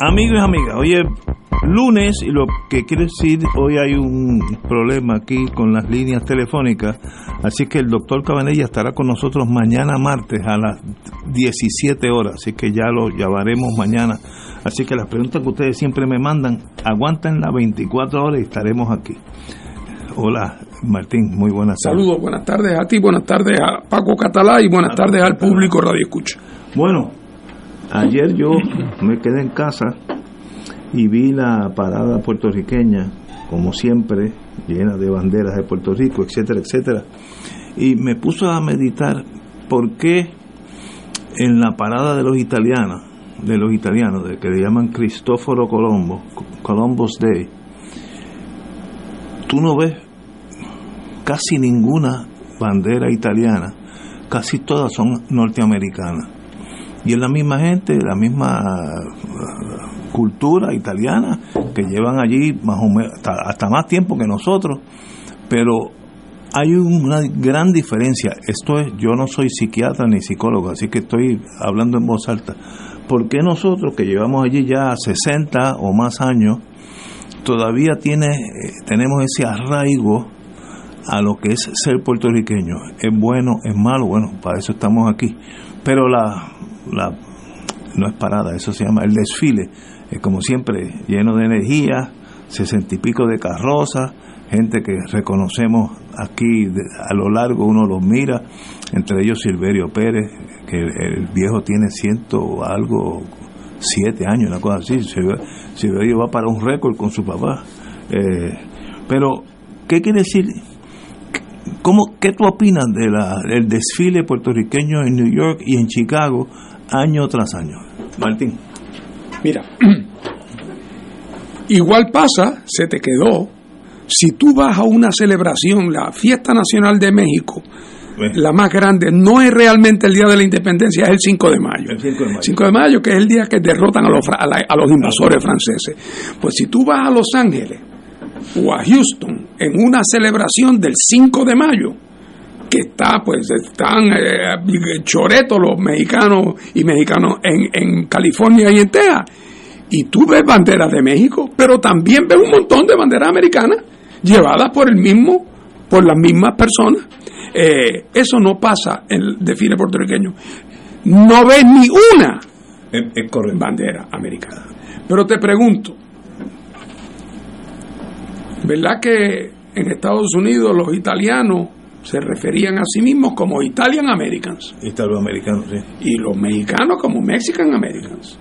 Amigos y amigas, hoy es lunes y lo que quiere decir, hoy hay un problema aquí con las líneas telefónicas, así que el doctor Cabanella estará con nosotros mañana martes a las 17 horas, así que ya lo llamaremos mañana. Así que las preguntas que ustedes siempre me mandan, aguanten las 24 horas y estaremos aquí. Hola, Martín, muy buenas tardes. Saludos, buenas tardes a ti, buenas tardes a Paco Catalá y buenas tardes al público Radio Escucha. Bueno, ayer yo me quedé en casa y vi la parada puertorriqueña, como siempre, llena de banderas de Puerto Rico, etcétera, etcétera. Y me puso a meditar por qué en la parada de los italianos, de los italianos, de que le llaman Cristóforo Colombo, Columbus Day, tú no ves casi ninguna bandera italiana, casi todas son norteamericanas. Y es la misma gente, la misma uh, cultura italiana que llevan allí más o menos, hasta, más tiempo que nosotros, pero hay una gran diferencia. Esto es, yo no soy psiquiatra ni psicólogo, así que estoy hablando en voz alta. ¿Por qué nosotros que llevamos allí ya 60 o más años, todavía tiene, eh, tenemos ese arraigo a lo que es ser puertorriqueño? ¿Es bueno, es malo? Bueno, para eso estamos aquí. Pero la, la no es parada, eso se llama el desfile, es como siempre lleno de energía, sesenta y pico de carrozas, gente que reconocemos aquí a lo largo, uno los mira, entre ellos Silverio Pérez, que el, viejo tiene ciento algo, siete años, una cosa así, Silverio va para un récord con su papá. Eh, pero, ¿qué quiere decir? ¿Cómo, ¿Qué tú opinas de del desfile puertorriqueño en New York y en Chicago año tras año. Martín. Mira, igual pasa, se te quedó, si tú vas a una celebración, la Fiesta Nacional de México, la más grande, no es realmente el Día de la Independencia, es el 5 de mayo. El 5 de mayo. 5 de mayo que es el día que derrotan a los, a los invasores franceses. Pues si tú vas a Los Ángeles o a Houston en una celebración del 5 de mayo, que está, pues están eh, choretos los mexicanos y mexicanos en, en California y en Texas. Y tú ves banderas de México, pero también ves un montón de banderas americanas llevadas por el mismo, por las mismas personas. Eh, eso no pasa en el desfile puertorriqueño. No ves ni una bandera americana. Pero te pregunto, ¿verdad que en Estados Unidos los italianos se referían a sí mismos como Italian Americans. Italoamericanos, sí. Y los mexicanos como Mexican Americans.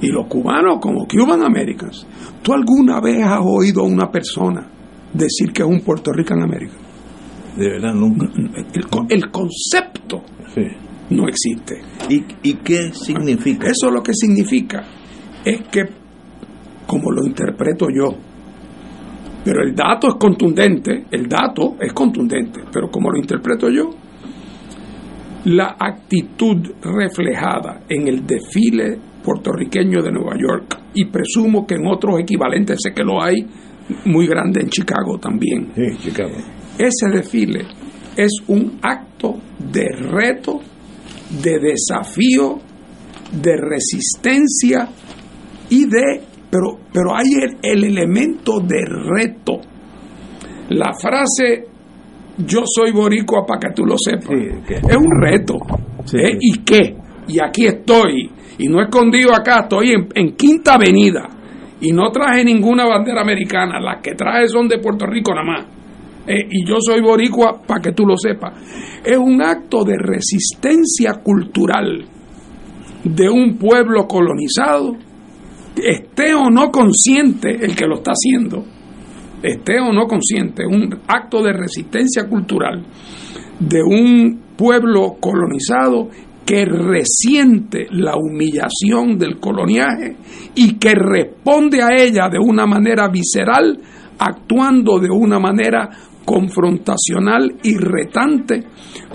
Y los cubanos como Cuban Americans. ¿Tú alguna vez has oído a una persona decir que es un Puerto Rican American? De verdad, nunca. El, concepto no existe. ¿Y, ¿Y qué significa? Eso lo que significa es que, como lo interpreto yo, pero el dato es contundente, el dato es contundente, pero como lo interpreto yo, la actitud reflejada en el desfile puertorriqueño de Nueva York, y presumo que en otros equivalentes sé que lo hay muy grande en Chicago también. Sí, Chicago. Ese desfile es un acto de reto, de desafío, de resistencia y de pero, pero hay el, elemento de reto. La frase yo soy boricua para que tú lo sepas. es un reto. ¿Eh? ¿Y qué? Y aquí estoy. Y no escondido acá, estoy en, Quinta Avenida. y no traje ninguna bandera americana, las que traje son de Puerto Rico nada más. Eh, y yo soy boricua para que tú lo sepas. Es un acto de resistencia cultural de un pueblo colonizado, esté o no consciente el que lo está haciendo, esté o no consciente, un acto de resistencia cultural de un pueblo colonizado que resiente la humillación del coloniaje y que responde a ella de una manera visceral, actuando de una manera confrontacional y retante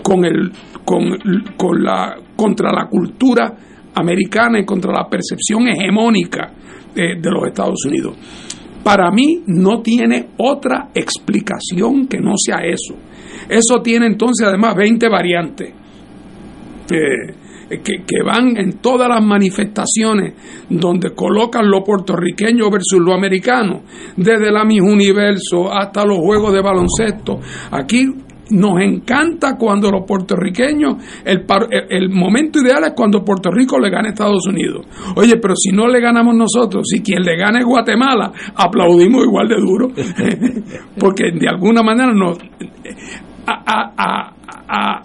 con el, con, la, contra la cultura americana y contra la percepción hegemónica de, los Estados Unidos. Para mí no tiene otra explicación que no sea eso. Eso tiene entonces además 20 variantes que, van en todas las manifestaciones donde colocan lo puertorriqueño versus lo americano, desde la Miss Universo hasta los juegos de baloncesto. Aquí nos encanta cuando los puertorriqueños, el, momento ideal es cuando Puerto Rico le gana a Estados Unidos. Oye, pero si no le ganamos nosotros, si quien le gana es Guatemala, aplaudimos igual de duro, porque de alguna manera a,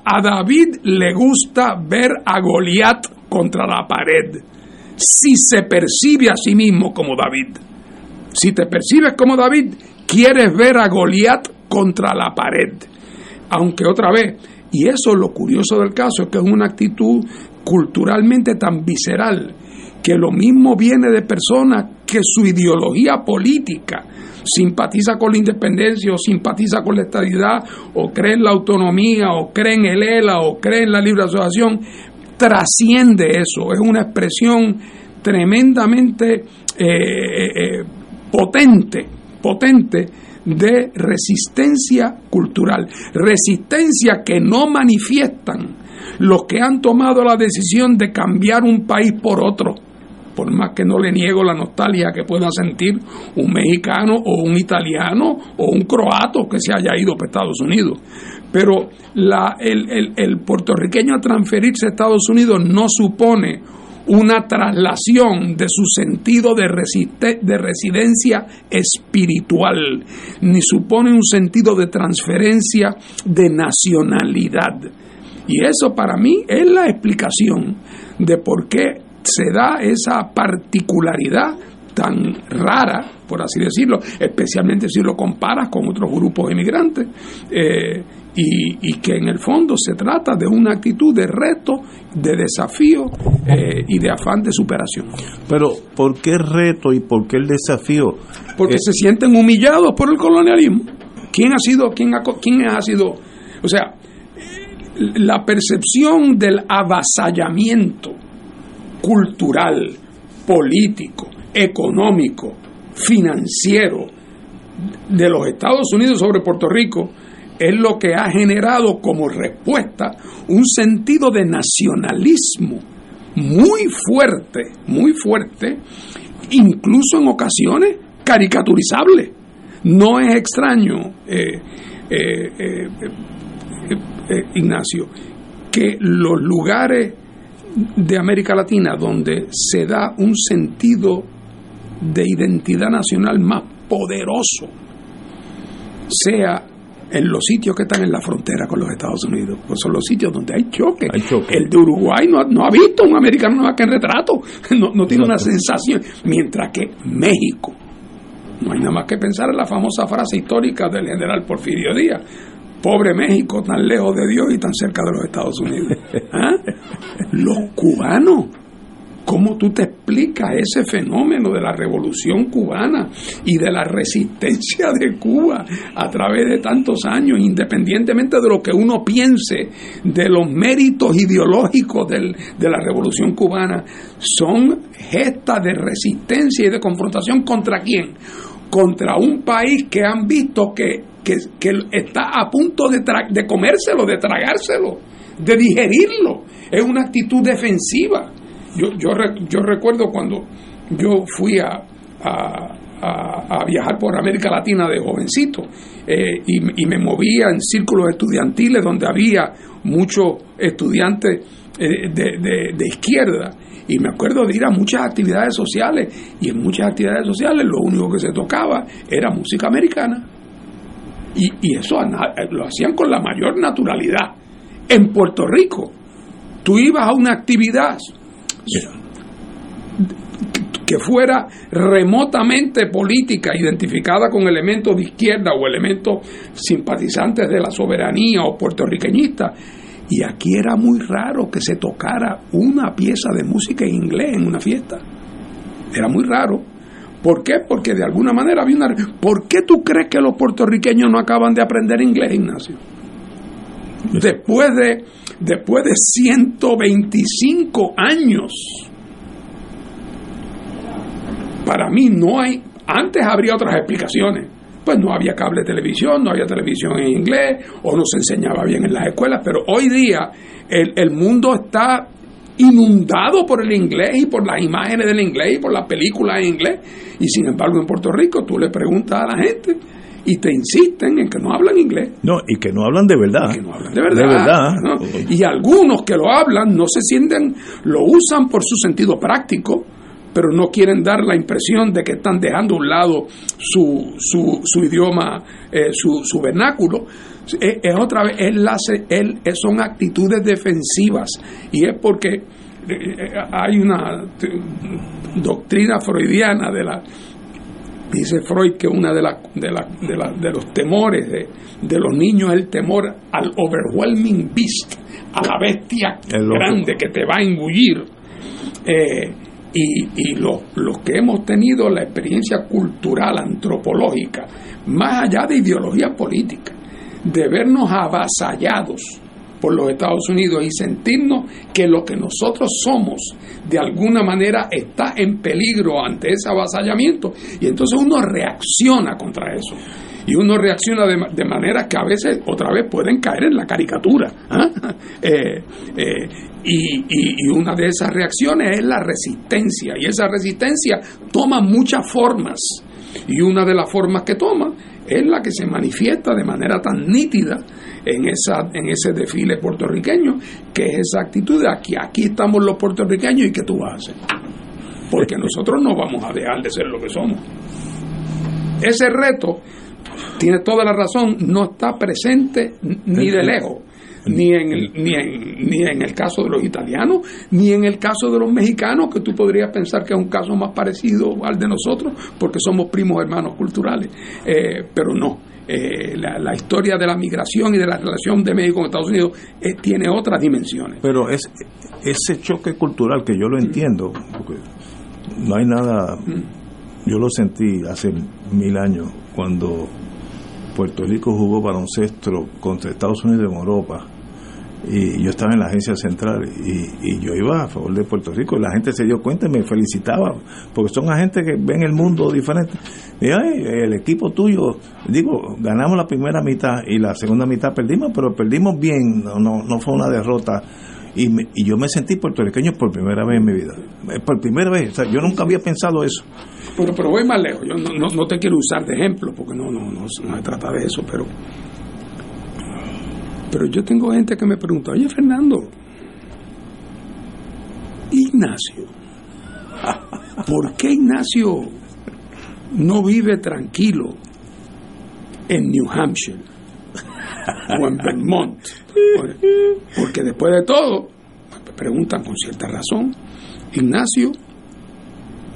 a, David le gusta ver a Goliat contra la pared, si se percibe a sí mismo como David. Si te percibes como David, quieres ver a Goliat contra la pared. Aunque otra vez, y eso es lo curioso del caso, es que es una actitud culturalmente tan visceral, que lo mismo viene de personas que su ideología política simpatiza con la independencia o simpatiza con la estabilidad o cree en la autonomía o cree en el ELA o cree en la libre asociación, trasciende eso, es una expresión tremendamente eh, eh, eh, potente, potente de resistencia cultural, resistencia que no manifiestan los que han tomado la decisión de cambiar un país por otro por más que no le niego la nostalgia que pueda sentir un mexicano o un italiano o un croato que se haya ido para Estados Unidos. Pero la, el, el, puertorriqueño a transferirse a Estados Unidos no supone una traslación de su sentido de, de residencia espiritual, ni supone un sentido de transferencia de nacionalidad. Y eso para mí es la explicación de por qué se da esa particularidad tan rara, por así decirlo, especialmente si lo comparas con otros grupos inmigrantes, eh, y, que en el fondo se trata de una actitud de reto, de desafío eh, y de afán de superación. Pero, ¿por qué reto y por qué el desafío? Porque eh, se sienten humillados por el colonialismo. ¿Quién ha sido, quién ha, quién ha sido, o sea, la percepción del avasallamiento cultural, político, económico, financiero de los Estados Unidos sobre Puerto Rico es lo que ha generado como respuesta un sentido de nacionalismo muy fuerte, muy fuerte, incluso en ocasiones caricaturizable. No es extraño, eh, eh, eh, Ignacio, que los lugares de América Latina donde se da un sentido de identidad nacional más poderoso sea en los sitios que están en la frontera con los Estados Unidos, pues son los sitios donde hay choque. El de Uruguay no, ha visto un americano más que en retrato, no, tiene una sensación, mientras que México, no hay nada más que pensar en la famosa frase histórica del general Porfirio Díaz, Pobre México, tan lejos de Dios y tan cerca de los Estados Unidos. ¿Ah? Los cubanos, ¿cómo tú te explicas ese fenómeno de la revolución cubana y de la resistencia de Cuba a través de tantos años, independientemente de lo que uno piense de los méritos ideológicos de la revolución cubana? Son gestas de resistencia y de confrontación contra quién? Contra un país que han visto que que, está a punto de, de comérselo, de tragárselo, de digerirlo. Es una actitud defensiva. Yo, yo, yo recuerdo cuando yo fui a, a, viajar por América Latina de jovencito eh, y, me movía en círculos estudiantiles donde había muchos estudiantes eh, de, de, izquierda Y me acuerdo de ir a muchas actividades sociales y en muchas actividades sociales lo único que se tocaba era música americana. Y, y eso lo hacían con la mayor naturalidad. En Puerto Rico, tú ibas a una actividad que fuera remotamente política, identificada con elementos de izquierda o elementos simpatizantes de la soberanía o puertorriqueñista. Y aquí era muy raro que se tocara una pieza de música en inglés en una fiesta. Era muy raro. ¿Por qué? Porque de alguna manera había una... ¿Por qué tú crees que los puertorriqueños no acaban de aprender inglés, Ignacio? Después de, después de 125 años para mí no hay, antes habría otras explicaciones, pues no había cable televisión, no había televisión en inglés o no se enseñaba bien en las escuelas, pero hoy día el, el mundo está inundado por el inglés y por las imágenes del inglés y por las películas en inglés. Y sin embargo en Puerto Rico tú le preguntas a la gente y te insisten en que no hablan inglés. No, y que no hablan de verdad. que no hablan de verdad. Y algunos que lo hablan no se sienten, lo usan por su sentido práctico pero no quieren dar la impresión de que están dejando a un lado su, su, su idioma, eh, su, su, vernáculo. Es, otra vez, él, son actitudes defensivas y es porque eh, eh, hay una doctrina freudiana de la dice Freud que una de, la, de, la, de, la, de los temores de, de, los niños es el temor al overwhelming beast, a la bestia grande que te va a engullir. Eh, y, los, que hemos tenido la experiencia cultural, antropológica, más allá de ideología política, de vernos avasallados por los Estados Unidos y sentirnos que lo que nosotros somos de alguna manera está en peligro ante ese avasallamiento. Y entonces uno reacciona contra eso. Y uno reacciona de, manera que a veces otra vez pueden caer en la caricatura ¿ah? eh, eh, y, una de esas reacciones es la resistencia, y esa resistencia toma muchas formas, y una de las formas que toma es la que se manifiesta de manera tan nítida en, esa, en ese desfile puertorriqueño, que es esa actitud de aquí, aquí estamos los puertorriqueños y que tú vas a hacer. Porque nosotros no vamos a dejar de ser lo que somos. Ese reto, tiene toda la razón, no está presente ni de lejos ni en, el, ni, en, ni en el caso de los italianos, ni en el caso de los mexicanos, que tú podrías pensar que es un caso más parecido al de nosotros, porque somos primos hermanos culturales, eh, pero no. Eh, la, historia de la migración y de la relación de México con Estados Unidos eh, tiene otras dimensiones. Pero es, ese choque cultural que yo lo entiendo, porque no hay nada, yo lo sentí hace mil años cuando Puerto Rico jugó baloncesto contra Estados Unidos en Europa y yo estaba en la agencia central y, yo iba a favor de Puerto Rico. Y la gente se dio cuenta y me felicitaba porque son agentes que ven el mundo diferente. Y el equipo tuyo digo ganamos la primera mitad y la segunda mitad perdimos pero perdimos bien no no, no fue una derrota y, y yo me sentí puertorriqueño por primera vez en mi vida. Por primera vez yo nunca había pensado eso. Pero, pero voy más lejos yo no, no, te quiero usar de ejemplo porque no no no, no se trata de eso pero pero yo tengo gente que me pregunta, oye Fernando, Ignacio, ¿por qué Ignacio no vive tranquilo en New Hampshire o en Vermont? Porque después de todo, me preguntan con cierta razón, Ignacio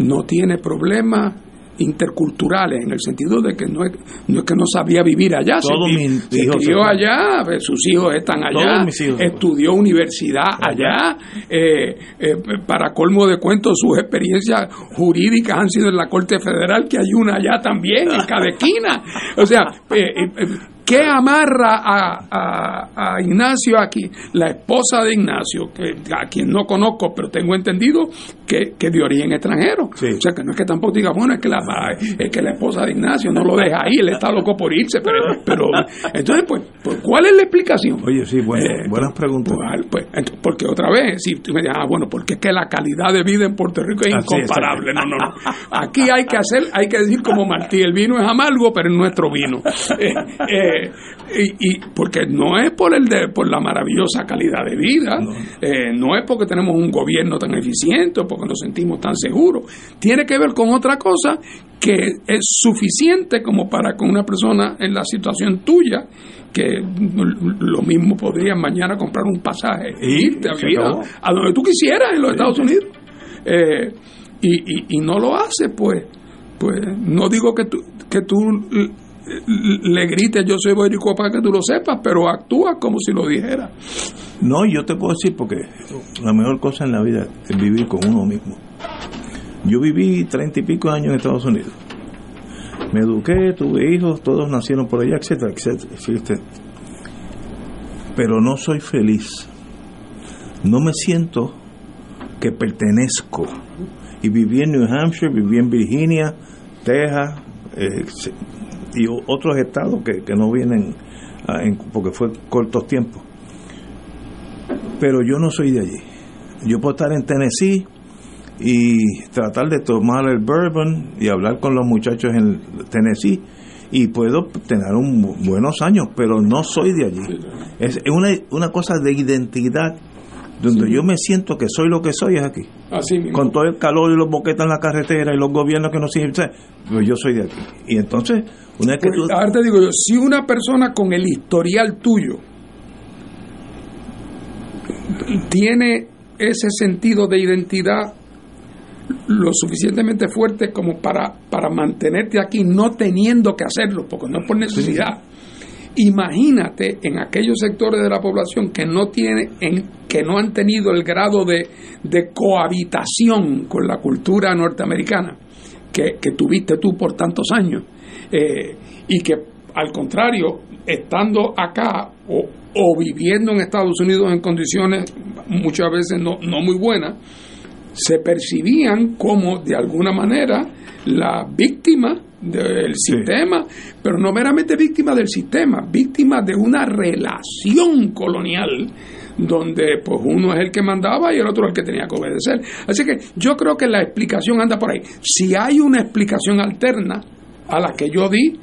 no tiene problema interculturales, en el sentido de que no es, no es que no sabía vivir allá, se, crió allá, sus hijos están allá, estudió universidad allá, eh, eh, para colmo de cuentos, sus experiencias jurídicas han sido en la Corte Federal, que hay una allá también, en cada esquina. O sea, eh, ¿Qué amarra a, a, Ignacio aquí? La esposa de Ignacio, que, a quien no conozco, pero tengo entendido que, que de origen extranjero. O sea, que no es que tampoco diga, bueno, es que la, es que la esposa de Ignacio no lo deja ahí, él está loco por irse, pero, pero entonces, pues, pues ¿cuál es la explicación? Oye, sí, bueno, eh, buenas preguntas. Pues, pues porque otra vez, si tú me dices, ah, bueno, porque es que la calidad de vida en Puerto Rico es incomparable. No, no, no. Aquí hay que hacer, hay que decir como Martí, el vino es amargo, pero es nuestro vino. Eh, eh, y, porque no es por el de, por la maravillosa calidad de vida, no. es porque tenemos un gobierno tan eficiente, porque nos sentimos tan seguros. Tiene que ver con otra cosa que es suficiente como para con una persona en la situación tuya que lo mismo podría mañana comprar un pasaje e irte a vivir a, donde tú quisieras en los Estados Unidos. Eh, y, y, no lo hace pues pues no digo que tú que tú le grites yo soy boricua para que tú lo sepas pero actúa como si lo dijera no yo te puedo decir porque la mejor cosa en la vida es vivir con uno mismo yo viví treinta y pico años en Estados Unidos. Me eduqué, tuve hijos, todos nacieron por allá, etcétera, etcétera. Pero no soy feliz. No me siento que pertenezco. Y viví en New Hampshire, viví en Virginia, Texas eh, y otros estados que, no vienen porque fue cortos tiempos. Pero yo no soy de allí. Yo puedo estar en Tennessee y tratar de tomar el bourbon y hablar con los muchachos en Tennessee y puedo tener un, buenos años, pero no soy de allí. Es una, una cosa de identidad donde yo me siento que soy lo que soy es aquí. Con todo el calor y los boquetas en la carretera y los gobiernos que nos siguen, pues yo soy de aquí. Y entonces, una que pues, Ahora te digo yo, si una persona con el historial tuyo tiene ese sentido de identidad lo suficientemente fuerte como para, para mantenerte aquí no teniendo que hacerlo, porque no es por necesidad. Imagínate en aquellos sectores de la población que no tiene, en, que no han tenido el grado de, de cohabitación con la cultura norteamericana que, tuviste tú por tantos años, eh, y que al contrario, estando acá o, o, viviendo en Estados Unidos en condiciones muchas veces no, no muy buenas, se percibían como de alguna manera la víctima del sistema, pero no meramente víctima del sistema, víctima de una relación colonial donde pues uno es el que mandaba y el otro es el que tenía que obedecer. Así que yo creo que la explicación anda por ahí. Si hay una explicación alterna a la que yo di,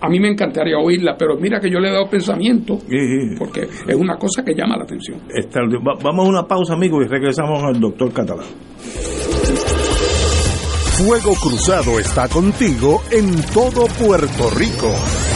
a mí me encantaría oírla, pero mira que yo le he dado pensamiento, porque es una cosa que llama la atención. Vamos a una pausa, amigos, y regresamos al doctor Catalán. Fuego Cruzado está contigo en todo Puerto Rico.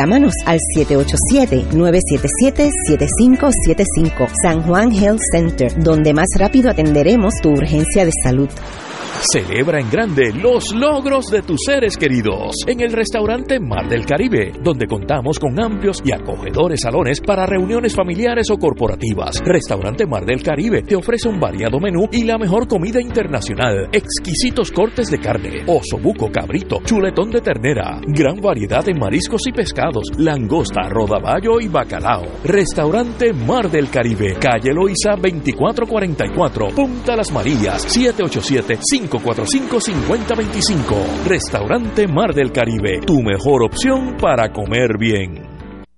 Llámanos al 787-977-7575 San Juan Health Center, donde más rápido atenderemos tu urgencia de salud. Celebra en grande los logros de tus seres queridos en el restaurante Mar del Caribe, donde contamos con amplios y acogedores salones para reuniones familiares o corporativas. Restaurante Mar del Caribe te ofrece un variado menú y la mejor comida internacional, exquisitos cortes de carne, oso buco, cabrito, chuletón de ternera, gran variedad de mariscos y pescados, langosta, rodaballo y bacalao. Restaurante Mar del Caribe, calle Loiza 2444, Punta Las Marías, 787 5 545-5025. Restaurante Mar del Caribe, tu mejor opción para comer bien.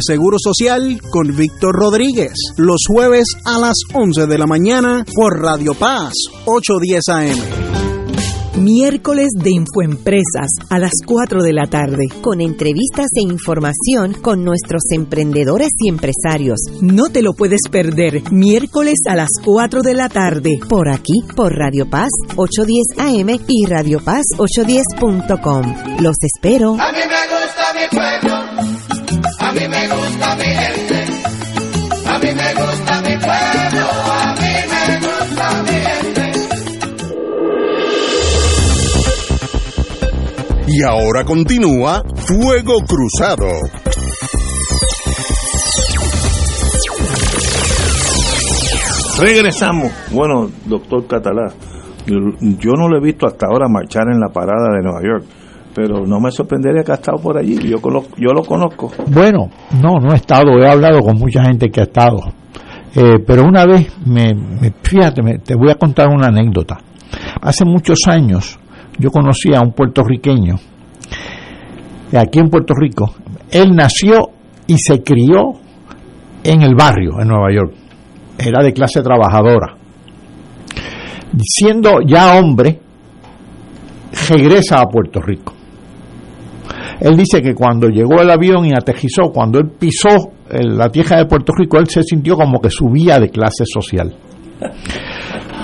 Seguro Social con Víctor Rodríguez, los jueves a las 11 de la mañana por Radio Paz, 810 AM. Miércoles de Infoempresas a las 4 de la tarde. Con entrevistas e información con nuestros emprendedores y empresarios. No te lo puedes perder. Miércoles a las 4 de la tarde. Por aquí, por Radio Paz 810 AM y Radio Paz 810.com. Los espero. A mí me gusta mi pueblo. A mí me gusta mi gente. A mí me gusta mi pueblo. A mí me gusta mi gente. Y ahora continúa Fuego Cruzado. Regresamos. Bueno, doctor Catalá, yo, yo no lo he visto hasta ahora marchar en la parada de Nueva York, pero no me sorprendería que ha estado por allí. Yo, yo lo conozco. Bueno, no, no he estado, he hablado con mucha gente que ha estado. Eh, pero una vez, me, me- fíjate, te voy a contar una anécdota. Hace muchos años yo conocí a un puertorriqueño, aquí en Puerto Rico. Él nació y se crió en el barrio, en Nueva York. Era de clase trabajadora. Siendo ya hombre, regresa a Puerto Rico. Él dice que cuando llegó el avión y aterrizó, cuando él pisó en la tierra de Puerto Rico, él se sintió como que subía de clase social.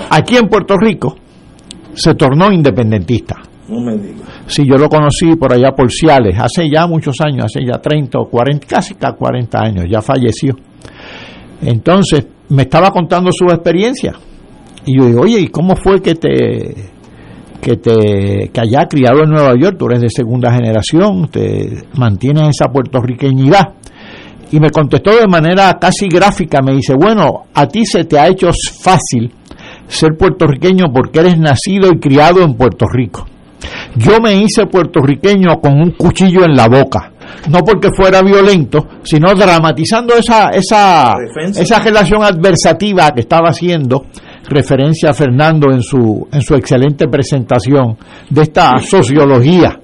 Aquí en Puerto Rico se tornó independentista. No me digas. Sí, yo lo conocí por allá por Ciales, hace ya muchos años, hace ya 30 o 40, casi ca- 40 años, ya falleció. Entonces, me estaba contando su experiencia. Y yo digo, oye, ¿y cómo fue que te que te que haya criado en Nueva York? Tú eres de segunda generación, te mantienes esa puertorriqueñidad. Y me contestó de manera casi gráfica, me dice, bueno, a ti se te ha hecho fácil ser puertorriqueño porque eres nacido y criado en Puerto Rico. Yo me hice puertorriqueño con un cuchillo en la boca, no porque fuera violento, sino dramatizando esa esa esa relación adversativa que estaba haciendo referencia a Fernando en su en su excelente presentación de esta sociología.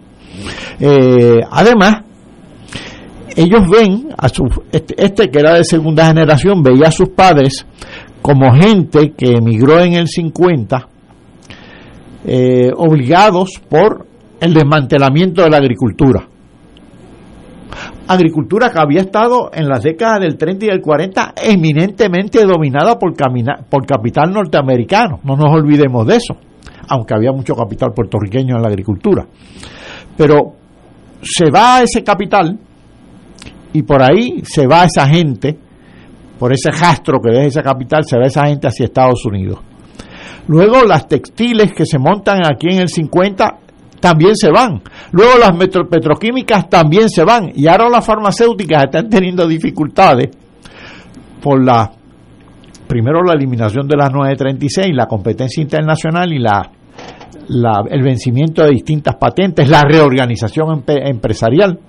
Eh, además, ellos ven a su este, este que era de segunda generación veía a sus padres como gente que emigró en el 50 eh, obligados por el desmantelamiento de la agricultura. Agricultura que había estado en las décadas del 30 y del 40 eminentemente dominada por, por capital norteamericano, no nos olvidemos de eso, aunque había mucho capital puertorriqueño en la agricultura. Pero se va ese capital y por ahí se va esa gente, por ese rastro que deja esa capital, se va esa gente hacia Estados Unidos. Luego las textiles que se montan aquí en el 50 también se van. Luego las petroquímicas también se van. Y ahora las farmacéuticas están teniendo dificultades por la, primero la eliminación de las 936, la competencia internacional y la, el vencimiento de distintas patentes, la reorganización empresarial.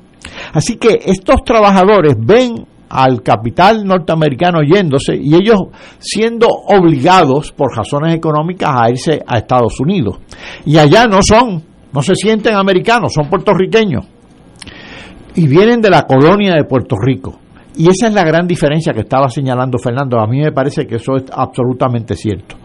Así que estos trabajadores ven al capital norteamericano yéndose y ellos siendo obligados por razones económicas a irse a Estados Unidos. Y allá no son, no se sienten americanos, son puertorriqueños. Y vienen de la colonia de Puerto Rico. Y esa es la gran diferencia que estaba señalando Fernando. A mí me parece que eso es absolutamente cierto.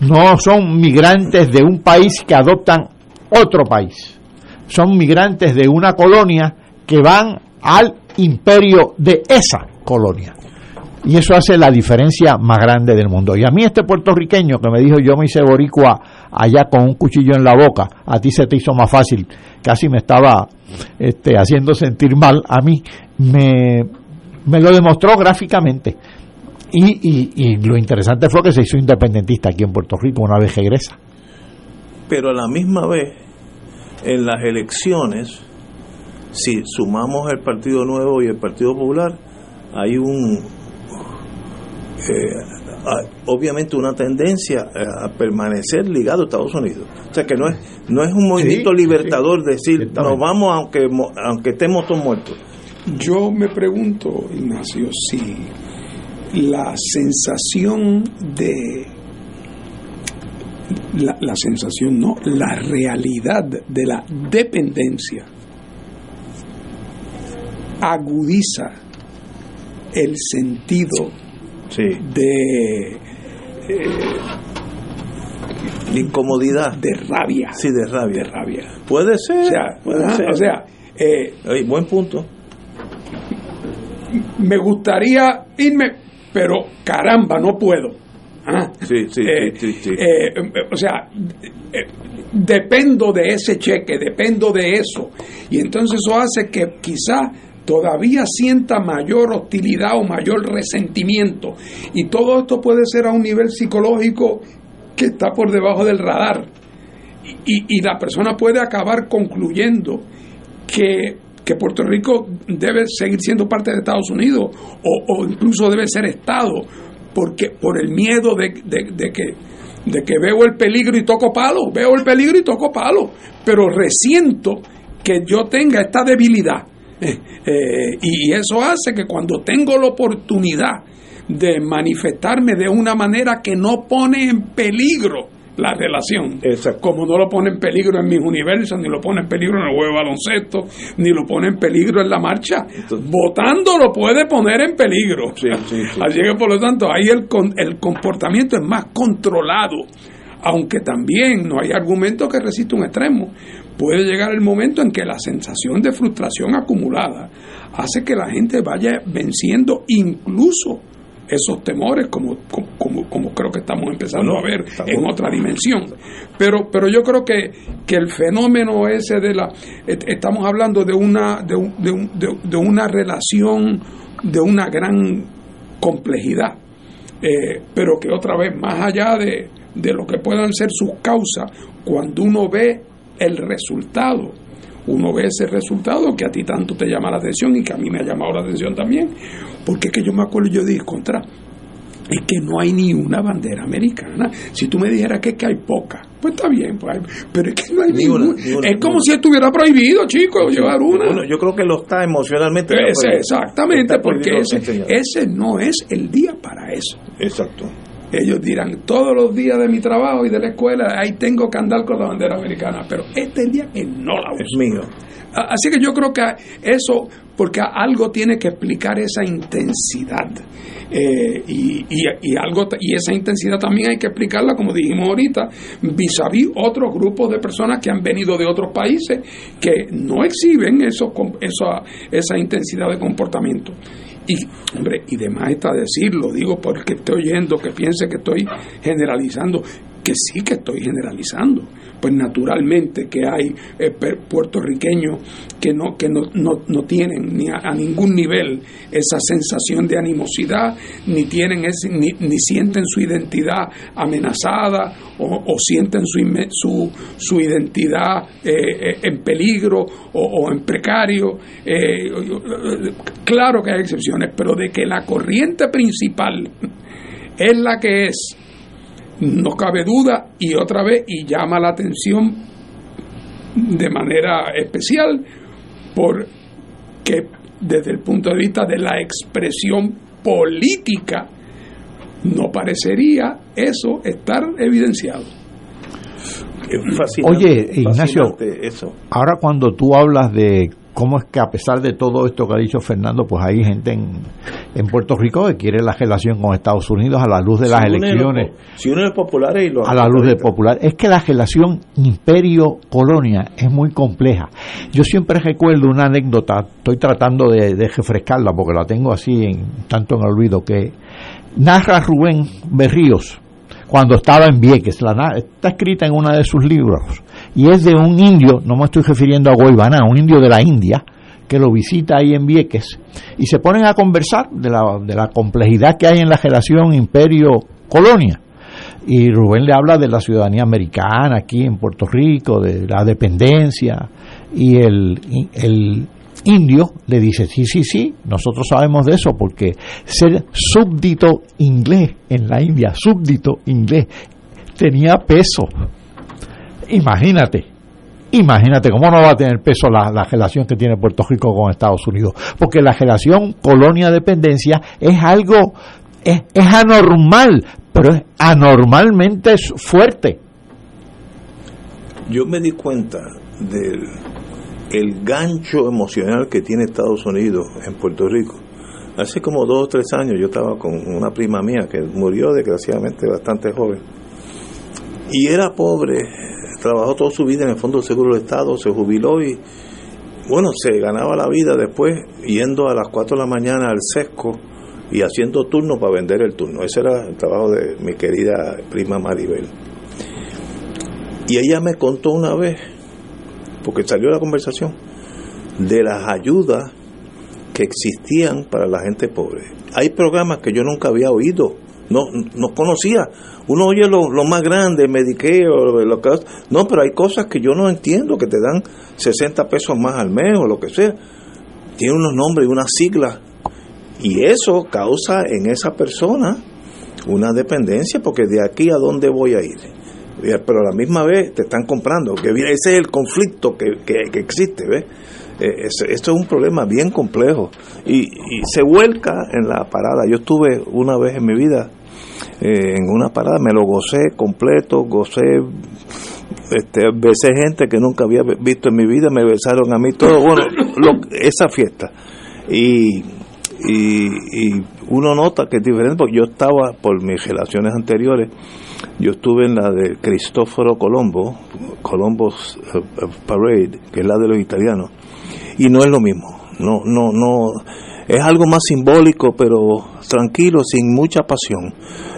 No son migrantes de un país que adoptan otro país. Son migrantes de una colonia que van al imperio de esa colonia. Y eso hace la diferencia más grande del mundo. Y a mí este puertorriqueño que me dijo yo me hice boricua allá con un cuchillo en la boca, a ti se te hizo más fácil, casi me estaba este, haciendo sentir mal, a mí me, me lo demostró gráficamente. Y, y, y lo interesante fue que se hizo independentista aquí en Puerto Rico una vez regresa. Pero a la misma vez, en las elecciones, si sumamos el Partido Nuevo y el Partido Popular, hay un eh, obviamente una tendencia eh, a permanecer ligado a Estados Unidos. O sea que no es no es un movimiento sí, libertador decir nos vamos aunque aunque estemos todos muertos. Yo me pregunto, Ignacio, si la sensación de la, la sensación, no, la realidad de la dependencia agudiza el sentido de eh, de incomodidad. De rabia. Sí, de rabia. De rabia. Puede ser. O sea, puede ser. O sea eh, buen punto. Me gustaría irme, pero caramba, no puedo. ¿Ah? Sí, sí, eh, sí, sí, eh, o sea, dependo de ese cheque, dependo de eso. Y entonces eso hace que quizá todavía sienta mayor hostilidad o mayor resentimiento. Y todo esto puede ser a un nivel psicológico que está por debajo del radar. Y, la persona puede acabar concluyendo que, Puerto Rico debe seguir siendo parte de Estados Unidos o, incluso debe ser Estado porque por el miedo de, que de que veo el peligro y toco palo, veo el peligro y toco palo, pero resiento que yo tenga esta debilidad. Eh, eh, y eso hace que cuando tengo la oportunidad de manifestarme de una manera que no pone en peligro la relación. Como no lo pone en peligro en mis universos, ni lo pone en peligro en el juego de baloncesto, ni lo pone en peligro en la marcha. Votando lo puede poner en peligro. Así que por lo tanto ahí el, el comportamiento es más controlado, aunque también no hay argumento que resista un extremo. Puede llegar el momento en que la sensación de frustración acumulada hace que la gente vaya venciendo incluso esos temores como, como, como creo que estamos empezando a ver en otra dimensión. Pero, pero yo creo que, que el fenómeno ese de la... Estamos hablando de una, de, de, de, una relación de una gran complejidad, eh, pero que otra vez, más allá de, de lo que puedan ser sus causas, cuando uno ve el resultado, uno ve ese resultado que a ti tanto te llama la atención y que a mí me ha llamado la atención también, porque es que yo me acuerdo, yo dije, contra, es que no hay ni una bandera americana. Si tú me dijeras que, que hay poca, pues está bien, pues pero es que no hay ni ninguna. es como si estuviera prohibido, chicos, llevar una. yo creo que lo está emocionalmente. exactamente, porque ese, ese no es el día para eso. Exacto. Ellos dirán, todos los días de mi trabajo y de la escuela, ahí tengo que andar con la bandera americana, pero este día que no la uso. Es mío. Así que yo creo que eso, porque algo tiene que explicar esa intensidad. Eh, y, y, algo, y esa intensidad también hay que explicarla, como dijimos ahorita, vis a vis otros grupos de personas que han venido de otros países que no exhiben eso, esa, esa intensidad de comportamiento. Y, hombre, y demás está decirlo, digo porque estoy oyendo que piense que estoy generalizando, que sí que estoy generalizando pues naturalmente que hay eh, puertorriqueños que no que no, no, tienen ni a, ningún nivel esa sensación de animosidad ni tienen ese, ni, sienten su identidad amenazada o, sienten su, su, su identidad eh, eh, en peligro o, en precario. Claro que hay excepciones pero de que la corriente principal es la que es no cabe duda y otra vez y llama la atención de manera especial porque desde el punto de vista de la expresión política no parecería eso estar evidenciado. Oye, Ignacio, eso. ahora cuando tú hablas de cómo es que a pesar de todo esto que ha dicho Fernando, pues hay gente en, en Puerto Rico que quiere la relación con Estados Unidos a la luz de las elecciones. si uno es popular y A la luz de popular. Es que la relación imperio-colonia es muy compleja. Yo siempre recuerdo una anécdota, estoy tratando de, refrescarla porque la tengo así en, tanto en el olvido, que narra Rubén Berríos cuando estaba en Vieques. La, está escrita en uno de sus libros y es de un indio, no me estoy refiriendo a Goibaná, un indio de la India, que lo visita ahí en Vieques y se ponen a conversar de la, de la complejidad que hay en la relación imperio-colonia. Y Rubén le habla de la ciudadanía americana aquí en Puerto Rico, de la dependencia, y el, el indio le dice, sí, sí, sí, nosotros sabemos de eso, porque ser súbdito inglés en la India, súbdito inglés, tenía peso. Imagínate, imagínate cómo no va a tener peso la, la, relación que tiene Puerto Rico con Estados Unidos, porque la relación colonia-dependencia es algo, es, es anormal, pero es anormalmente fuerte. Yo me di cuenta del el gancho emocional que tiene Estados Unidos en Puerto Rico hace como dos o tres años yo estaba con una prima mía que murió desgraciadamente bastante joven. Y era pobre, trabajó toda su vida en el Fondo de Seguro del Estado, se jubiló y, bueno, se ganaba la vida después yendo a las 4 de la mañana al sesco y haciendo turno para vender el turno. Ese era el trabajo de mi querida prima Maribel. Y ella me contó una vez, porque salió la conversación, de las ayudas que existían para la gente pobre. Hay programas que yo nunca había oído, no, no conocía. Uno oye lo, lo más grande, Medicare, lo, que, no, pero hay cosas que yo no entiendo, que te dan 60 pesos más al mes o lo que sea. Tiene unos nombres y unas siglas. Y eso causa en esa persona una dependencia, porque de aquí a dónde voy a ir pero a la misma vez te están comprando, que ese es el conflicto que, que, existe, ¿ves? Eh, esto es un problema bien complejo y, se vuelca en la parada. Yo estuve una vez en mi vida eh, en una parada, me lo gocé completo, gocé, este, besé gente que nunca había visto en mi vida, me besaron a mí todo, bueno, esa fiesta. Y, y, y uno nota que es diferente, porque yo estaba, por mis relaciones anteriores, yo estuve en la de Cristóforo Colombo, Colombo's eh, eh, Parade, que es la de los italianos, y no es lo mismo. No, no, no. Es algo más simbólico, pero tranquilo, sin mucha pasión.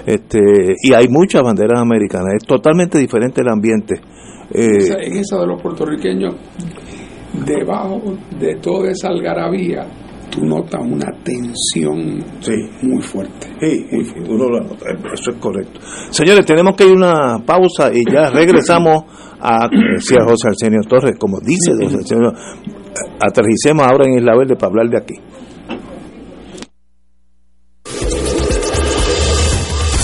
Este, y hay muchas banderas americanas. Es totalmente diferente el ambiente. Eh, en esa de los puertorriqueños, debajo de toda esa algarabía, tú notas una tensión muy fuerte. Sí, uno lo nota, eso es correcto. Señores, tenemos que ir a una pausa y ya regresamos a, decía José Arsenio Torres, como dice José Arsenio, aterricemos ahora en Isla Verde para hablar de aquí.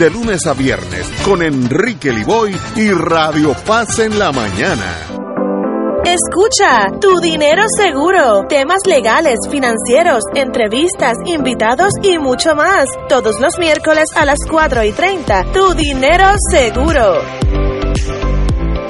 de lunes a viernes con Enrique Liboy y Radio Paz en la mañana. Escucha, tu dinero seguro, temas legales, financieros, entrevistas, invitados y mucho más. Todos los miércoles a las 4 y 30. Tu dinero seguro.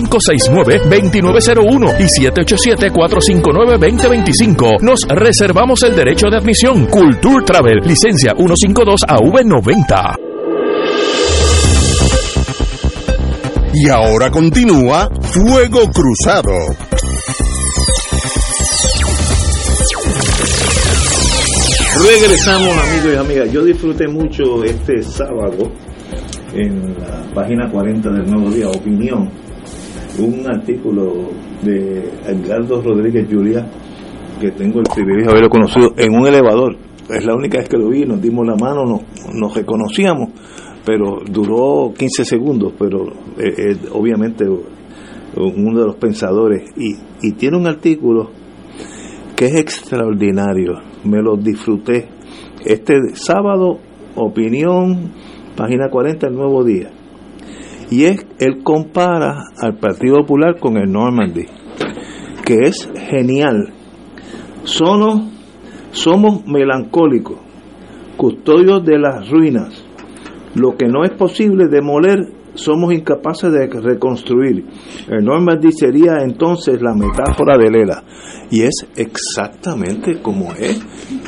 569-2901 y 787-459-2025. Nos reservamos el derecho de admisión. Culture Travel, licencia 152 AV90. Y ahora continúa Fuego Cruzado. Regresamos amigos y amigas. Yo disfruté mucho este sábado en la página 40 del Nuevo Día, Opinión, un artículo de Edgardo Rodríguez Julia, que tengo el privilegio de haberlo conocido en un elevador. Es la única vez que lo vi, nos dimos la mano, nos, nos reconocíamos, pero duró 15 segundos, pero eh, obviamente uno de los pensadores, y, y tiene un artículo que es extraordinario, me lo disfruté. Este sábado, opinión, página 40 el Nuevo Día. Y es, él compara al Partido Popular con el Normandy, que es genial. Somos, somos melancólicos, custodios de las ruinas. Lo que no es posible demoler, somos incapaces de reconstruir. El Normandy sería entonces la metáfora de Lela. Y es exactamente como es.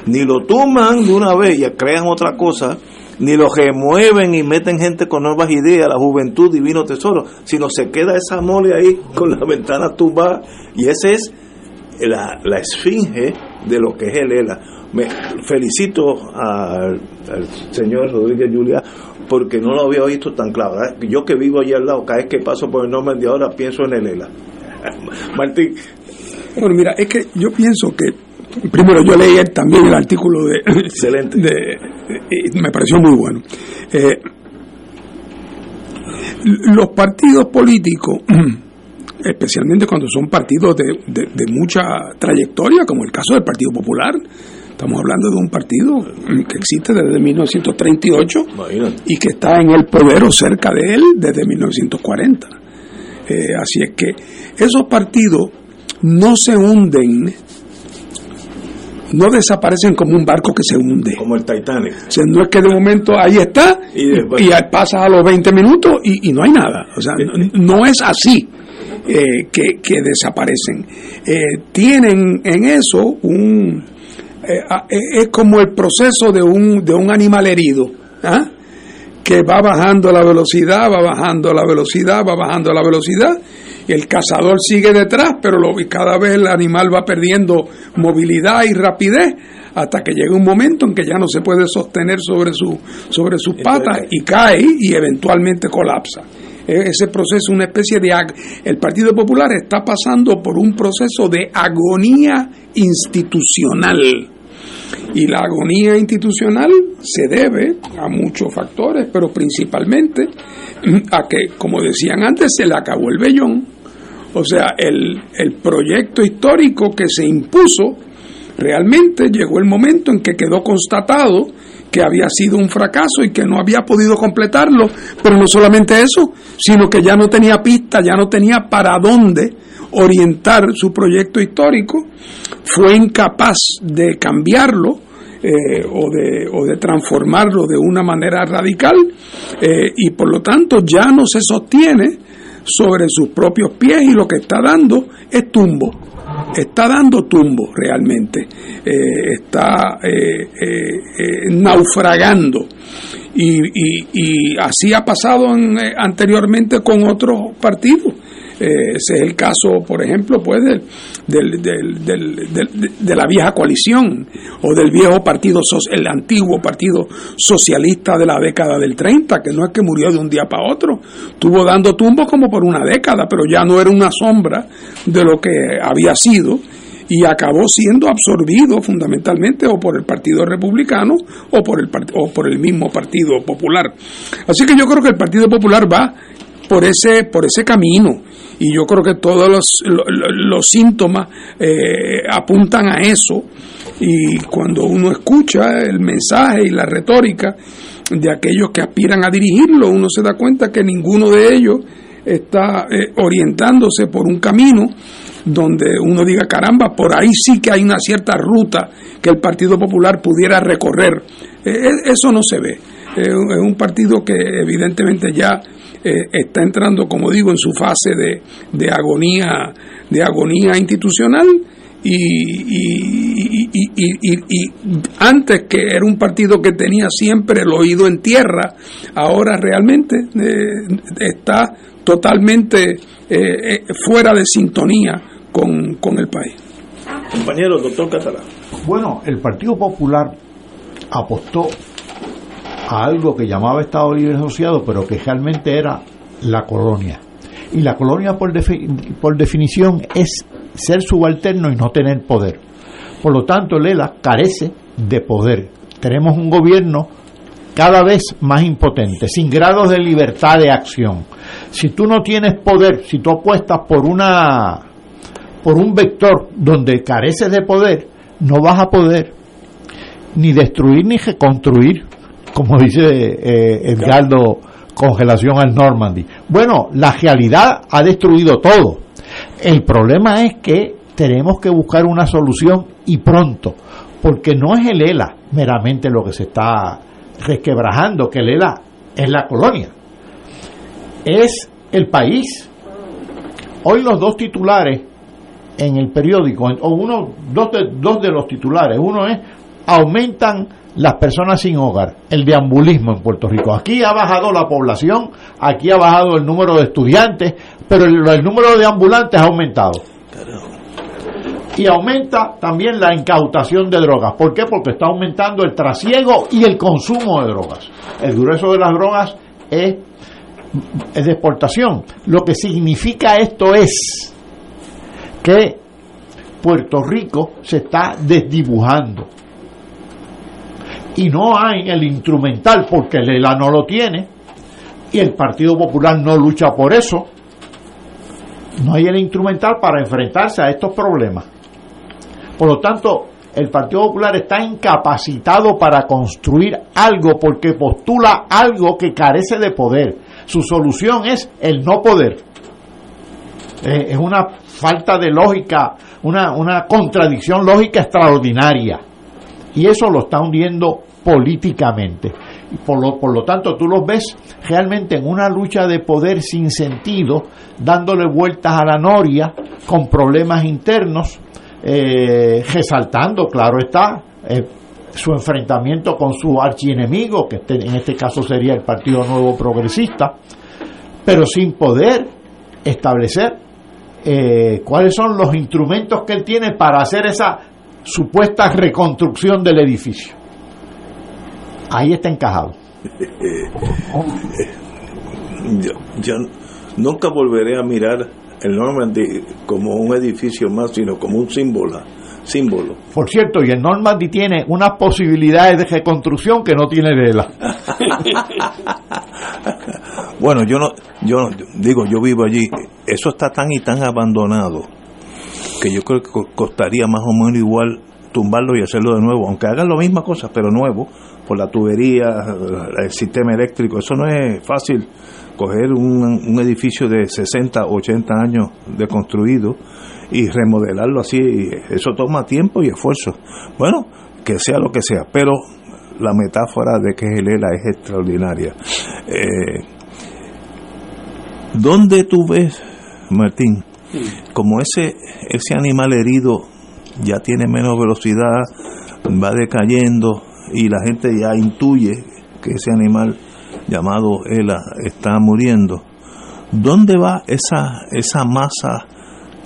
Ni lo tumban de una vez y crean otra cosa, ni lo remueven y meten gente con nuevas ideas, la juventud divino tesoro, sino se queda esa mole ahí con las ventanas tumbadas y esa es la, la esfinge de lo que es el ELA. Me felicito al, señor Rodríguez Julia porque no lo había visto tan claro. Yo que vivo allí al lado, cada vez que paso por el nombre de ahora pienso en el ELA. Martín. Bueno, mira, es que yo pienso que primero yo leí también el artículo de excelente. de, me pareció muy bueno. Eh, los partidos políticos especialmente cuando son partidos de, de, de, mucha trayectoria como el caso del Partido Popular estamos hablando de un partido que existe desde 1938 Imagínate. y que está en el poder o cerca de él desde 1940 eh, así es que esos partidos no se hunden no desaparecen como un barco que se hunde. Como el Titanic. O sea, no es que de momento ahí está Y después- y pasa a los 20 minutos y, y no hay nada. O sea, no, no es así eh, que, que desaparecen. Eh, tienen en eso un... eh, es como el proceso de un, de un animal herido. ¿ah? que va bajando la velocidad, va bajando la velocidad, va bajando la velocidad, el cazador sigue detrás, pero lo- y cada vez el animal va perdiendo movilidad y rapidez hasta que llega un momento en que ya no se puede sostener sobre, su, sobre sus patas y cae y eventualmente colapsa. E- Ese proceso, una especie de... ag- El Partido Popular está pasando por un proceso de agonía institucional. Y la agonía institucional se debe a muchos factores, pero principalmente a que, como decían antes, se le acabó el vellón. O sea, el, el proyecto histórico que se impuso, realmente llegó el momento en que quedó constatado que había sido un fracaso y que no había podido completarlo, pero no solamente eso, sino que ya no tenía pista, ya no tenía para dónde orientar su proyecto histórico, fue incapaz de cambiarlo eh, o, de, o de transformarlo de una manera radical eh, y por lo tanto ya no se sostiene sobre sus propios pies y lo que está dando es tumbo. Está dando tumbo realmente, Eh, está eh, eh, naufragando y, así ha pasado en, anteriormente con otros partidos. Eh, ese es el caso, por ejemplo, pues del, del- del- de la vieja coalición o del viejo partido, el antiguo partido socialista de la década del 30, que no es que murió de un día para otro, estuvo dando tumbos como por una década, pero ya no era una sombra de lo que había sido y acabó siendo absorbido fundamentalmente o por el Partido Republicano o por el o por el mismo Partido Popular. Así que yo creo que el Partido Popular va por ese por ese camino y yo creo que todos los, lo- lo- los síntomas eh, apuntan a eso y cuando uno escucha el mensaje y la retórica de aquellos que aspiran a dirigirlo, uno se da cuenta que ninguno de ellos está eh, orientándose por un camino donde uno diga, caramba, por ahí sí que hay una cierta ruta que el Partido Popular pudiera recorrer. Eh, eso no se ve. Es un partido que evidentemente ya eh, está entrando, como digo, en su fase de, de agonía, de agonía institucional y, y- y- y- y- y antes que era un partido que tenía siempre el oído en tierra, ahora realmente eh, está totalmente eh, eh, fuera de sintonía con, con el país. Compañero, doctor Catalán. Bueno, el Partido Popular apostó a algo que llamaba Estado Libre Asociado, pero que realmente era la colonia. Y la colonia, por, por definición, es ser subalterno y no tener poder. Por lo tanto, Lela carece de poder. Tenemos un gobierno cada vez más impotente, sin grados de libertad de acción. Si tú no tienes poder, si tú apuestas por una por un vector donde careces de poder, no vas a poder ni destruir ni reconstruir, como dice eh, Edgardo, congelación al Normandy. Bueno, la realidad ha destruido todo. El problema es que tenemos que buscar una solución y pronto, porque no es el ELA meramente lo que se está resquebrajando, que el ELA es la colonia, es el país. Hoy los dos titulares en el periódico, o uno, dos de, dos de los titulares, uno es aumentan las personas sin hogar, el deambulismo en Puerto Rico. Aquí ha bajado la población, aquí ha bajado el número de estudiantes, pero el, número de ambulantes ha aumentado. Y aumenta también la incautación de drogas. ¿Por qué? Porque está aumentando el trasiego y el consumo de drogas. El grueso de las drogas es, es de exportación. Lo que significa esto es que Puerto Rico se está desdibujando. Y no hay el instrumental porque Lela no lo tiene y el Partido Popular no lucha por eso. No hay el instrumental para enfrentarse a estos problemas. Por lo tanto, el Partido Popular está incapacitado para construir algo porque postula algo que carece de poder. Su solución es el no poder. Eh, es una falta de lógica, una, una contradicción lógica extraordinaria. Y eso lo está hundiendo políticamente. Por lo, por lo tanto, tú los ves realmente en una lucha de poder sin sentido, dándole vueltas a la noria, con problemas internos, eh, resaltando, claro está, eh, su enfrentamiento con su archienemigo, que este, en este caso sería el Partido Nuevo Progresista, pero sin poder establecer eh, cuáles son los instrumentos que él tiene para hacer esa supuesta reconstrucción del edificio. Ahí está encajado. yo, nunca volveré a mirar el Normandy como un edificio más, sino como un símbolo. símbolo. Por cierto, y el Normandy tiene unas posibilidades de reconstrucción que no tiene Vela. bueno, yo no, yo digo, yo vivo allí. Eso está tan y tan abandonado que yo creo que costaría más o menos igual tumbarlo y hacerlo de nuevo, aunque hagan la misma cosa, pero nuevo, por la tubería, el sistema eléctrico. Eso no es fácil coger un, edificio de 60, 80 años de construido y remodelarlo así. Eso toma tiempo y esfuerzo. Bueno, que sea lo que sea, pero la metáfora de que es el ELA es extraordinaria. Eh, ¿Dónde tú ves, Martín, como ese, ese animal herido ya tiene menos velocidad, va decayendo y la gente ya intuye que ese animal llamado ELA está muriendo? ¿Dónde va esa, esa masa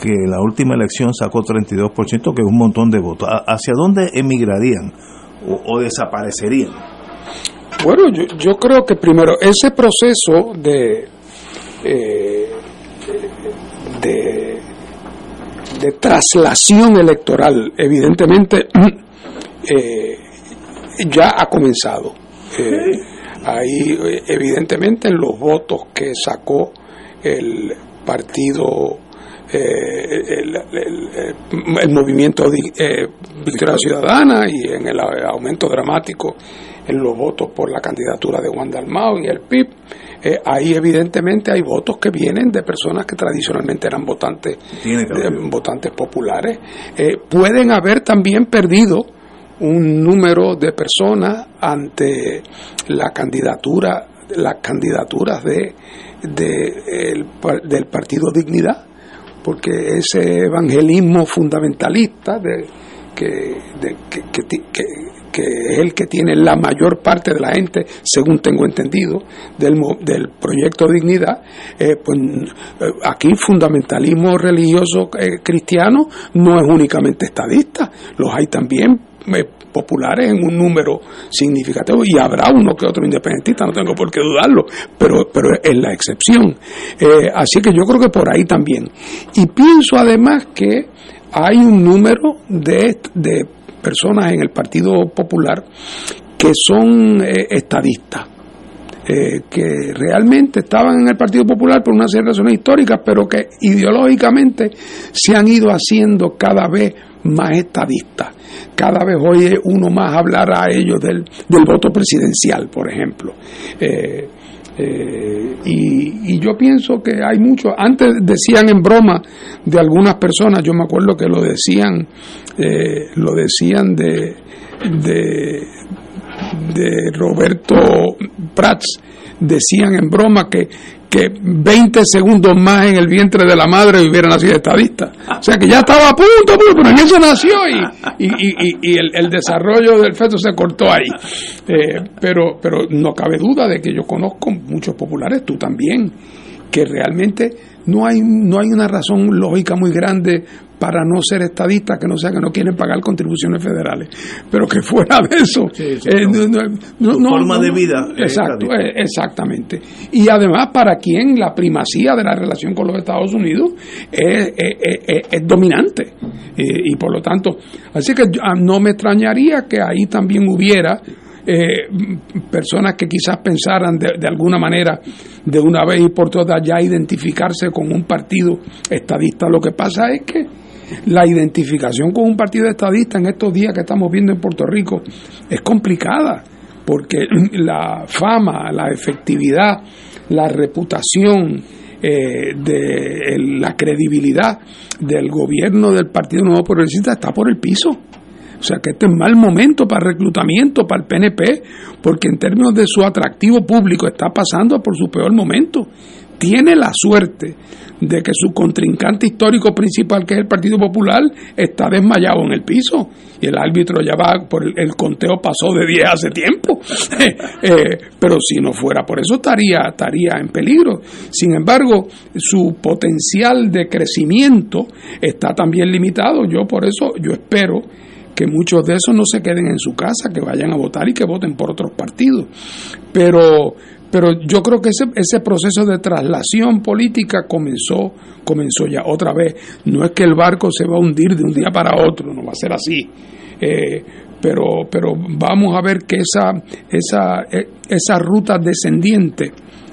que la última elección sacó 32%, que es un montón de votos? ¿Hacia dónde emigrarían o, desaparecerían? Bueno, yo, creo que primero ese proceso de eh, de, de, traslación electoral, evidentemente, eh, ya ha comenzado. Eh, ahí, evidentemente, en los votos que sacó el partido el, el, movimiento de, Victoria Ciudadana y en el aumento dramático en los votos por la candidatura de Juan Dalmao y el PIB, eh, ahí evidentemente hay votos que vienen de personas que tradicionalmente eran votantes, votantes populares. Eh, pueden haber también perdido un número de personas ante la candidatura, las candidaturas de, del Partido Dignidad, porque ese evangelismo fundamentalista de, que, es el que tiene la mayor parte de la gente, según tengo entendido, del, del proyecto Dignidad, eh, pues eh, aquí fundamentalismo religioso eh, cristiano no es únicamente estadista, los hay también populares en un número significativo y habrá uno que otro independentista, no tengo por qué dudarlo, pero, pero es la excepción. Eh, así que yo creo que por ahí también. Y pienso además que hay un número de, de personas en el Partido Popular que son eh, estadistas. Eh, que realmente estaban en el Partido Popular por una serie de razones históricas, pero que ideológicamente se han ido haciendo cada vez más estadistas. Cada vez oye uno más hablar a ellos del, del voto presidencial, por ejemplo. Eh, y, yo pienso que hay mucho. Antes decían en broma de algunas personas, yo me acuerdo que lo decían, lo decían de, de, de Roberto Prats decían en broma que, que 20 segundos más en el vientre de la madre hubiera nacido estadista. O sea que ya estaba a punto, pero en eso nació y, y, y, el, desarrollo del feto se cortó ahí. Eh, pero, pero no cabe duda de que yo conozco muchos populares, tú también, que realmente no hay, no hay una razón lógica muy grande para no ser estadistas, que no sea que no quieren pagar contribuciones federales, pero que fuera de eso, eh, no, forma de vida. Exacto, eh, exactamente. Y además para quien la primacía de la relación con los Estados Unidos es, es dominante y por lo tanto, así que ah, no me extrañaría que ahí también hubiera eh, personas que quizás pensaran de, de, alguna manera de una vez y por todas ya identificarse con un partido estadista. Lo que pasa es que la identificación con un partido estadista en estos días que estamos viendo en Puerto Rico es complicada, porque la fama, la efectividad, la reputación, eh, de la credibilidad del gobierno del Partido Nuevo Progresista está por el piso. O sea que este es mal momento para reclutamiento, para el PNP, porque en términos de su atractivo público está pasando por su peor momento. Tiene la suerte de que su contrincante histórico principal, que es el Partido Popular, está desmayado en el piso. Y el árbitro ya va, por el, conteo pasó de 10 hace tiempo. Eh, pero si no fuera por eso, estaría, estaría en peligro. Sin embargo, su potencial de crecimiento está también limitado. Yo por eso, yo espero que muchos de esos no se queden en su casa, que vayan a votar y que voten por otros partidos. Pero pero yo creo que ese, ese proceso de traslación política comenzó, comenzó ya otra vez. No es que el barco se va a hundir de un día para otro, no va a ser así. Eh, pero, pero vamos a ver que esa, esa, e, esa ruta descendiente,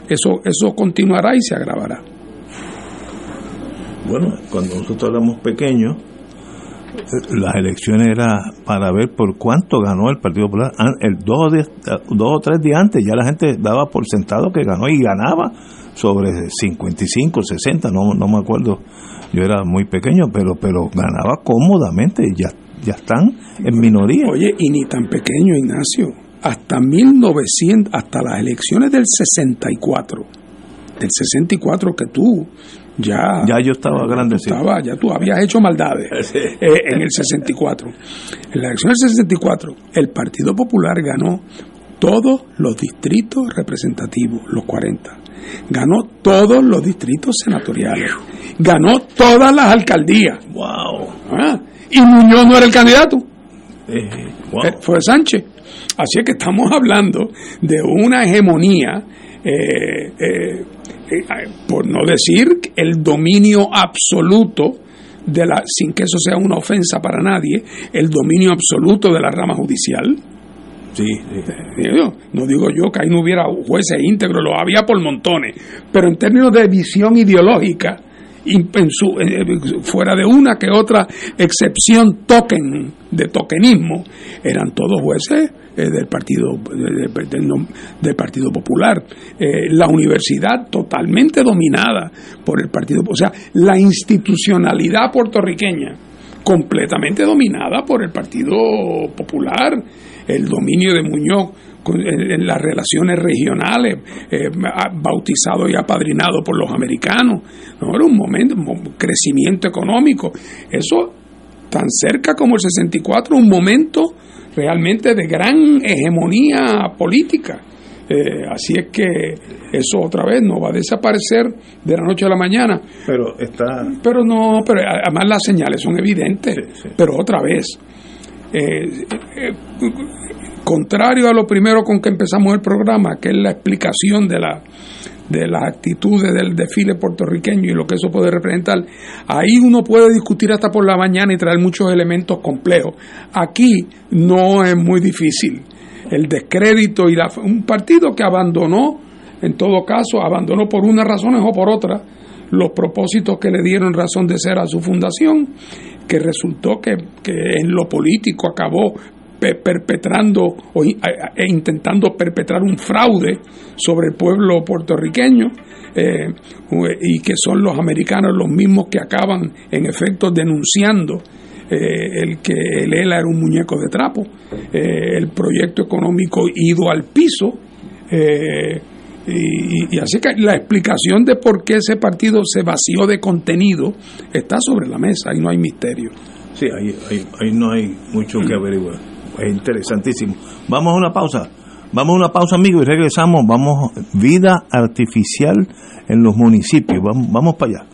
eso, eso continuará y se agravará. Bueno, cuando nosotros éramos pequeños, las elecciones era para ver por cuánto ganó el Partido Popular. El dos, dos o tres días antes ya la gente daba por sentado que ganó y ganaba sobre 55, 60, no, no me acuerdo. Yo era muy pequeño, pero pero ganaba cómodamente. Ya, ya están en minoría. Oye, y ni tan pequeño, Ignacio. Hasta 1900, hasta las elecciones del 64, del 64 que tú ya, ya yo estaba grande. Estaba, ya tú habías hecho maldades eh, en el 64. En la elección del 64, el Partido Popular ganó todos los distritos representativos, los 40. Ganó todos los distritos senatoriales. Ganó todas las alcaldías. ¡Wow! Ah, y Muñoz no era el candidato. Eh, eh, fue Sánchez. Así es que estamos hablando de una hegemonía eh, eh, por no decir el dominio absoluto de la, sin que eso sea una ofensa para nadie, el dominio absoluto de la rama judicial. Sí, eh, No digo yo que ahí no hubiera jueces íntegros, lo había por montones, pero en términos de visión ideológica, fuera de una que otra excepción token de tokenismo, eran todos jueces eh, del partido del, partido popular eh, la universidad totalmente dominada por el partido o sea la institucionalidad puertorriqueña completamente dominada por el partido popular el dominio de Muñoz en las relaciones regionales, eh, bautizado y apadrinado por los americanos. No era un momento, un crecimiento económico. Eso tan cerca como el 64, un momento realmente de gran hegemonía política. Eh, así es que eso otra vez no va a desaparecer de la noche a la mañana. Pero está. Pero no, pero además las señales son evidentes. Pero otra vez, eh, eh, contrario a lo primero con que empezamos el programa, que es la explicación de la de las actitudes del desfile puertorriqueño y lo que eso puede representar, ahí uno puede discutir hasta por la mañana y traer muchos elementos complejos. Aquí no es muy difícil. El descrédito y la, un partido que abandonó, en todo caso, abandonó por unas razones o por otras los propósitos que le dieron razón de ser a su fundación, que resultó que, que en lo político acabó perpetrando e intentando perpetrar un fraude sobre el pueblo puertorriqueño eh, y que son los americanos los mismos que acaban en efecto denunciando eh, el que el ELA era un muñeco de trapo, eh, el proyecto económico ido al piso. Y, y, así que la explicación de por qué ese partido se vació de contenido está sobre la mesa y no hay misterio. Sí, ahí, ahí no hay mucho que averiguar es interesantísimo. Vamos a una pausa. Vamos a una pausa, amigos, y regresamos. Vamos, vida artificial en los municipios. Vamos, vamos para allá.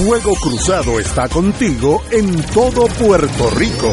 Fuego Cruzado está contigo en todo Puerto Rico.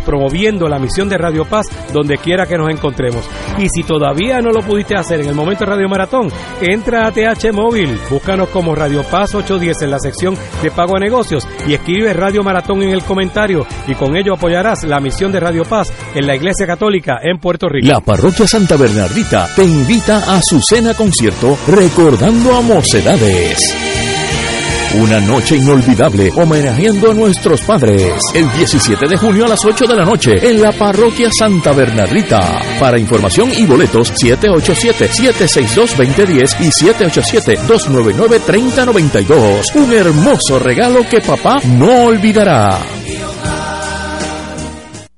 promoviendo la misión de Radio Paz donde quiera que nos encontremos. Y si todavía no lo pudiste hacer en el momento de Radio Maratón, entra a TH Móvil, búscanos como Radio Paz 810 en la sección de pago a negocios y escribe Radio Maratón en el comentario y con ello apoyarás la misión de Radio Paz en la Iglesia Católica en Puerto Rico. La Parroquia Santa Bernardita te invita a su cena concierto recordando a Mocedades. Una noche inolvidable homenajeando a nuestros padres. El 17 de junio a las 8 de la noche en la parroquia Santa Bernardita. Para información y boletos 787-762-2010 y 787-299-3092. Un hermoso regalo que papá no olvidará.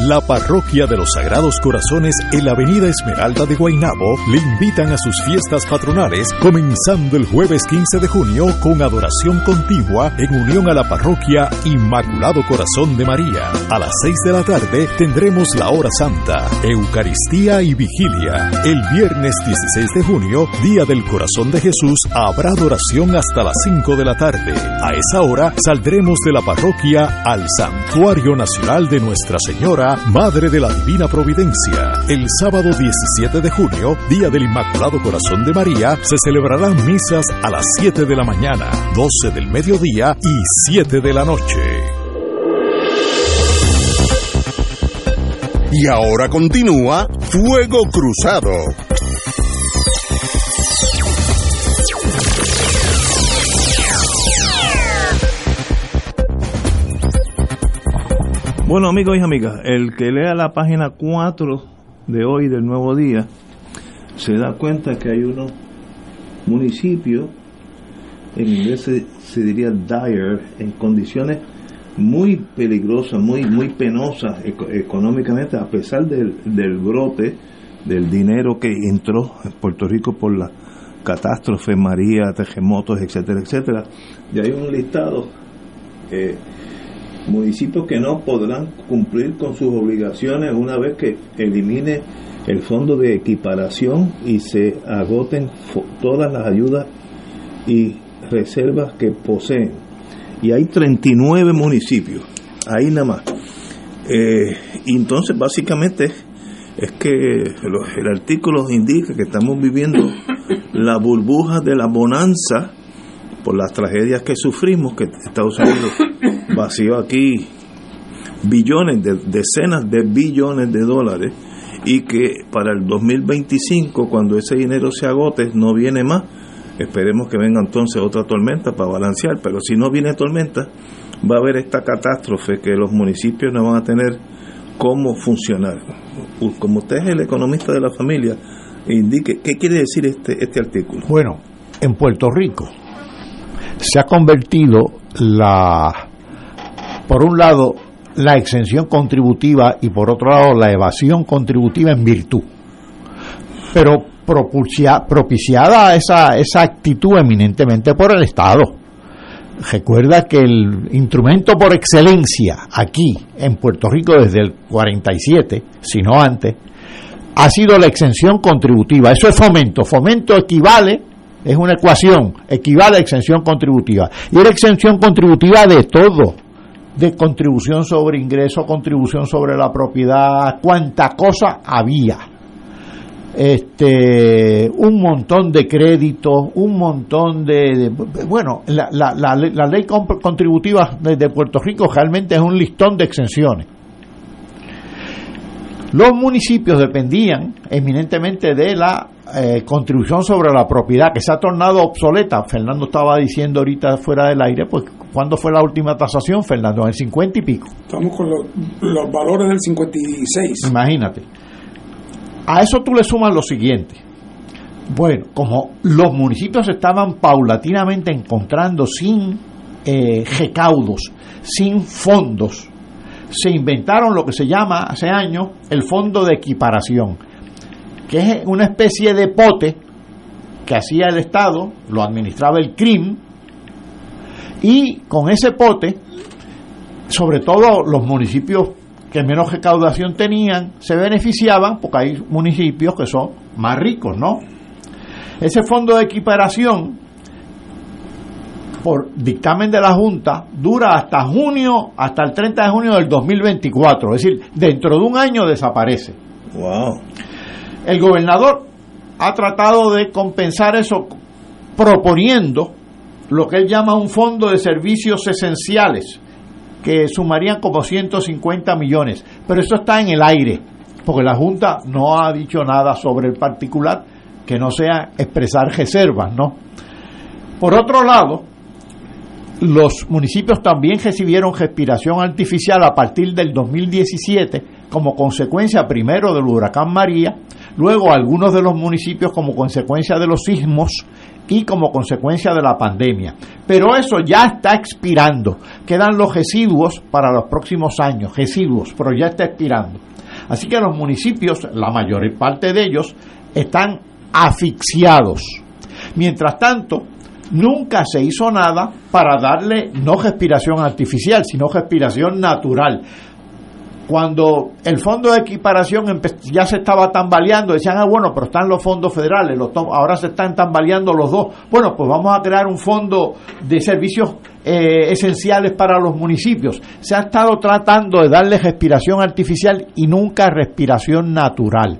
La Parroquia de los Sagrados Corazones en la Avenida Esmeralda de Guaynabo le invitan a sus fiestas patronales, comenzando el jueves 15 de junio con adoración continua en unión a la Parroquia Inmaculado Corazón de María. A las 6 de la tarde tendremos la hora santa, Eucaristía y Vigilia. El viernes 16 de junio, Día del Corazón de Jesús, habrá adoración hasta las 5 de la tarde. A esa hora saldremos de la parroquia al Santuario Nacional de Nuestra Señora Madre de la Divina Providencia. El sábado 17 de junio, Día del Inmaculado Corazón de María, se celebrarán misas a las 7 de la mañana, 12 del mediodía y 7 de la noche. Y ahora continúa Fuego Cruzado. Bueno, amigos y amigas, el que lea la página 4 de hoy del Nuevo Día se da cuenta que hay unos municipios, en inglés se, diría dire, en condiciones muy peligrosas, muy muy penosas económicamente, a pesar del, del brote del dinero que entró en Puerto Rico por la catástrofe, María, terremotos, etcétera, etcétera. Y hay un listado eh, municipios que no podrán cumplir con sus obligaciones una vez que elimine el fondo de equiparación y se agoten todas las ayudas y reservas que poseen. Y hay 39 municipios, ahí nada más. Eh, entonces básicamente es que el artículo indica que estamos viviendo la burbuja de la bonanza por las tragedias que sufrimos, que Estados Unidos vació aquí billones, de, decenas de billones de dólares, y que para el 2025, cuando ese dinero se agote, no viene más. Esperemos que venga entonces otra tormenta para balancear, pero si no viene tormenta, va a haber esta catástrofe que los municipios no van a tener cómo funcionar. Como usted es el economista de la familia, indique qué quiere decir este, este artículo. Bueno, en Puerto Rico se ha convertido la, por un lado, la exención contributiva y por otro lado la evasión contributiva en virtud. Pero propiciada esa, esa actitud eminentemente por el Estado. Recuerda que el instrumento por excelencia aquí en Puerto Rico desde el 47, si no antes, ha sido la exención contributiva. Eso es fomento. Fomento equivale, es una ecuación, equivale a exención contributiva. Y era exención contributiva de todo de contribución sobre ingreso, contribución sobre la propiedad, cuánta cosa había. Este, un montón de créditos, un montón de, bueno, la, ley contributiva de Puerto Rico realmente es un listón de exenciones. Los municipios dependían eminentemente de la eh, contribución sobre la propiedad, que se ha tornado obsoleta. Fernando estaba diciendo ahorita fuera del aire, pues ¿cuándo fue la última tasación, Fernando? En el 50 y pico. Estamos con los, los valores del 56. Imagínate. A eso tú le sumas lo siguiente. Bueno, como los municipios estaban paulatinamente encontrando sin eh, recaudos, sin fondos, se inventaron lo que se llama hace años el fondo de equiparación, que es una especie de pote que hacía el Estado, lo administraba el CRIM, y con ese pote, sobre todo los municipios que menos recaudación tenían, se beneficiaban, porque hay municipios que son más ricos, ¿no? Ese fondo de equiparación por dictamen de la Junta, dura hasta junio, hasta el 30 de junio del 2024. Es decir, dentro de un año desaparece. Wow. El gobernador ha tratado de compensar eso proponiendo lo que él llama un fondo de servicios esenciales, que sumarían como 150 millones. Pero eso está en el aire, porque la Junta no ha dicho nada sobre el particular que no sea expresar reservas, ¿no? Por otro lado, los municipios también recibieron respiración artificial a partir del 2017 como consecuencia primero del huracán María, luego algunos de los municipios como consecuencia de los sismos y como consecuencia de la pandemia. Pero eso ya está expirando. Quedan los residuos para los próximos años, residuos, pero ya está expirando. Así que los municipios, la mayor parte de ellos, están asfixiados. Mientras tanto, nunca se hizo nada para darle no respiración artificial, sino respiración natural. Cuando el fondo de equiparación ya se estaba tambaleando, decían, ah, bueno, pero están los fondos federales, los ahora se están tambaleando los dos. Bueno, pues vamos a crear un fondo de servicios eh, esenciales para los municipios. Se ha estado tratando de darle respiración artificial y nunca respiración natural.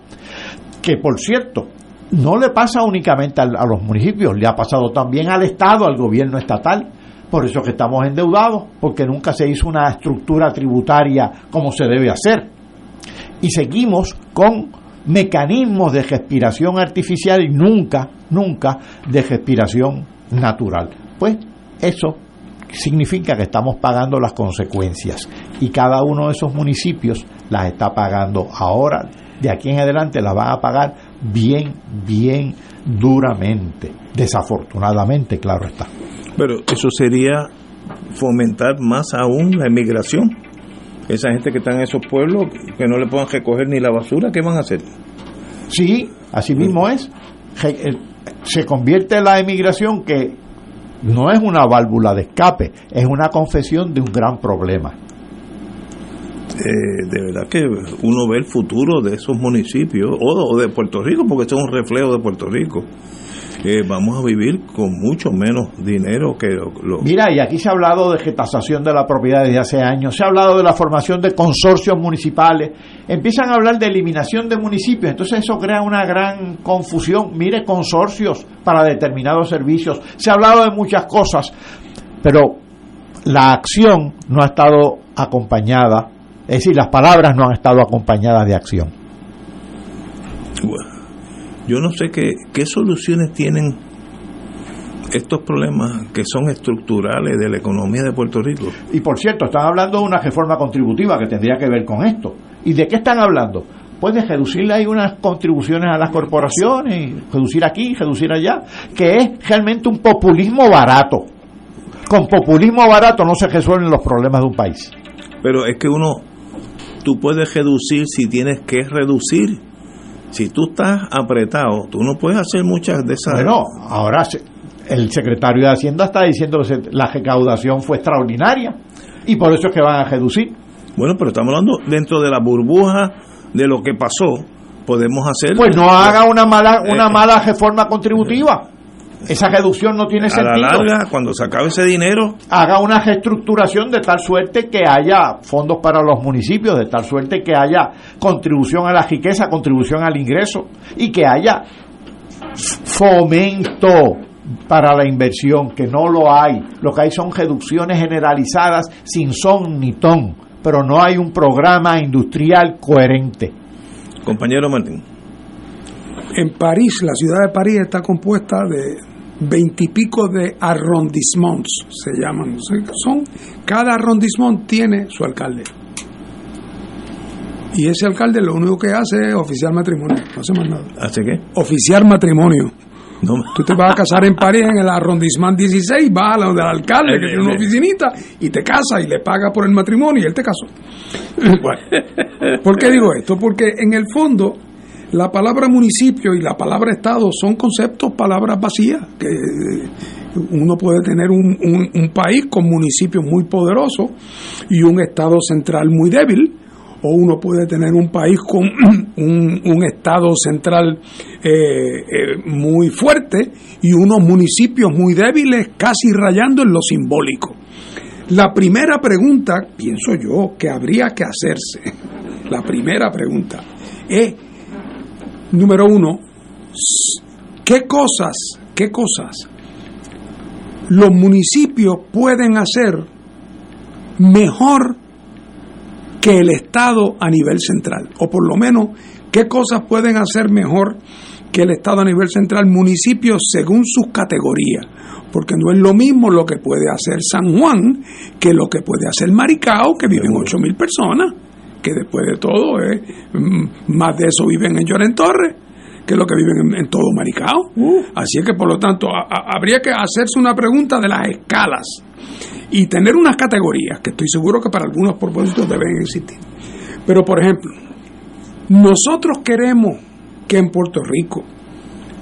Que por cierto, no le pasa únicamente a, los municipios, le ha pasado también al Estado, al gobierno estatal. Por eso que estamos endeudados, porque nunca se hizo una estructura tributaria como se debe hacer. Y seguimos con mecanismos de respiración artificial y nunca, nunca de respiración natural. Pues eso significa que estamos pagando las consecuencias y cada uno de esos municipios las está pagando ahora, de aquí en adelante las van a pagar bien, bien duramente. Desafortunadamente, claro está. Pero eso sería fomentar más aún la emigración. Esa gente que está en esos pueblos, que no le puedan recoger ni la basura, ¿qué van a hacer? Sí, así mismo es. Se convierte la emigración que no es una válvula de escape, es una confesión de un gran problema. Eh, de verdad que uno ve el futuro de esos municipios o, de Puerto Rico, porque esto es un reflejo de Puerto Rico. eh, vamos a vivir con mucho menos dinero que lo, Mira, y aquí se ha hablado de gestación de la propiedad desde hace años, se ha hablado de la formación de consorcios municipales, empiezan a hablar de eliminación de municipios, entonces eso crea una gran confusión. Mire, consorcios para determinados servicios, se ha hablado de muchas cosas, pero la acción no ha estado acompañada, es decir, las palabras no han estado acompañadas de acción. yo no sé qué, qué soluciones tienen estos problemas que son estructurales de la economía de Puerto Rico. Y por cierto, están hablando de una reforma contributiva que tendría que ver con esto. ¿Y de qué están hablando? Pues de reducirle ahí unas contribuciones a las corporaciones, reducir aquí, reducir allá, que es realmente un populismo barato. Con populismo barato no se resuelven los problemas de un país. Pero es que uno, tú puedes reducir si tienes que reducir. Si tú estás apretado, tú no puedes hacer muchas de esas. Bueno, ahora el secretario de Hacienda está diciendo que la recaudación fue extraordinaria y por eso es que van a reducir. Bueno, pero estamos hablando dentro de la burbuja de lo que pasó, podemos hacer. Pues no haga una mala una eh, mala reforma contributiva. Esa reducción no tiene sentido. A la larga, cuando se acabe ese dinero. Haga una reestructuración de tal suerte que haya fondos para los municipios, de tal suerte que haya contribución a la riqueza, contribución al ingreso y que haya fomento para la inversión, que no lo hay. Lo que hay son reducciones generalizadas sin son ni ton, pero no hay un programa industrial coherente. Compañero Martín. En París, la ciudad de París está compuesta de veintipico de arrondissements, se llaman. Son, cada arrondissement tiene su alcalde. Y ese alcalde lo único que hace es oficiar matrimonio, no hace más nada. ¿Hace qué? Oficiar matrimonio. Tú te vas a casar en París, en el arrondissement 16, vas a la del alcalde que tiene una oficinita y te casa y le paga por el matrimonio y él te casó. ¿Por qué digo esto? Porque en el fondo la palabra municipio y la palabra estado son conceptos, palabras vacías, que uno puede tener un, un país con municipios muy poderosos y un estado central muy débil o uno puede tener un país con un, estado central eh, eh, muy fuerte y unos municipios muy débiles, casi rayando en lo simbólico. La primera pregunta, pienso yo, que habría que hacerse, la primera pregunta es, número uno, ¿qué cosas, qué cosas los municipios pueden hacer mejor que el Estado a nivel central, o por lo menos qué cosas pueden hacer mejor que el Estado a nivel central, municipios según sus categorías, porque no es lo mismo lo que puede hacer San Juan que lo que puede hacer Maricao, que viven ocho mil personas, que después de todo, eh, más de eso viven en Lloren Torres que lo que viven en, todo Maricao. Uh. Así es que, por lo tanto, habría que hacerse una pregunta de las escalas y tener unas categorías que estoy seguro que para algunos propósitos deben existir. Pero, por ejemplo, nosotros queremos que en Puerto Rico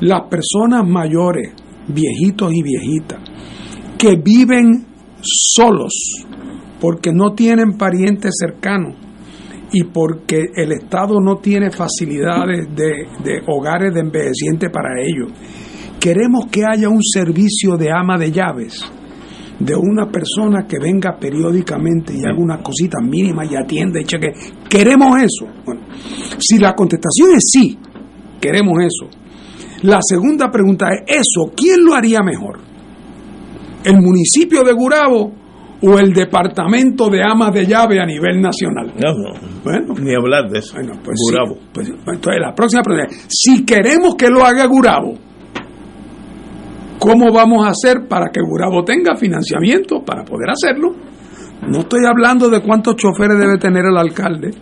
las personas mayores, viejitos y viejitas, que viven solos porque no tienen parientes cercanos y porque el Estado no tiene facilidades de, hogares de envejecientes para ellos, queremos que haya un servicio de ama de llaves de una persona que venga periódicamente y haga una cosita mínima y atienda y cheque. ¿Queremos eso? Bueno, si la contestación es sí, queremos eso. La segunda pregunta es, ¿eso quién lo haría mejor? ¿El municipio de Gurabo o el departamento de amas de llave a nivel nacional? No, no. Bueno, ni hablar de eso. Bueno, pues Gurabo. pues, entonces la próxima pregunta es, si queremos que lo haga Gurabo, ¿Cómo vamos a hacer para que Gurabo tenga financiamiento para poder hacerlo? No estoy hablando de cuántos choferes debe tener el alcalde.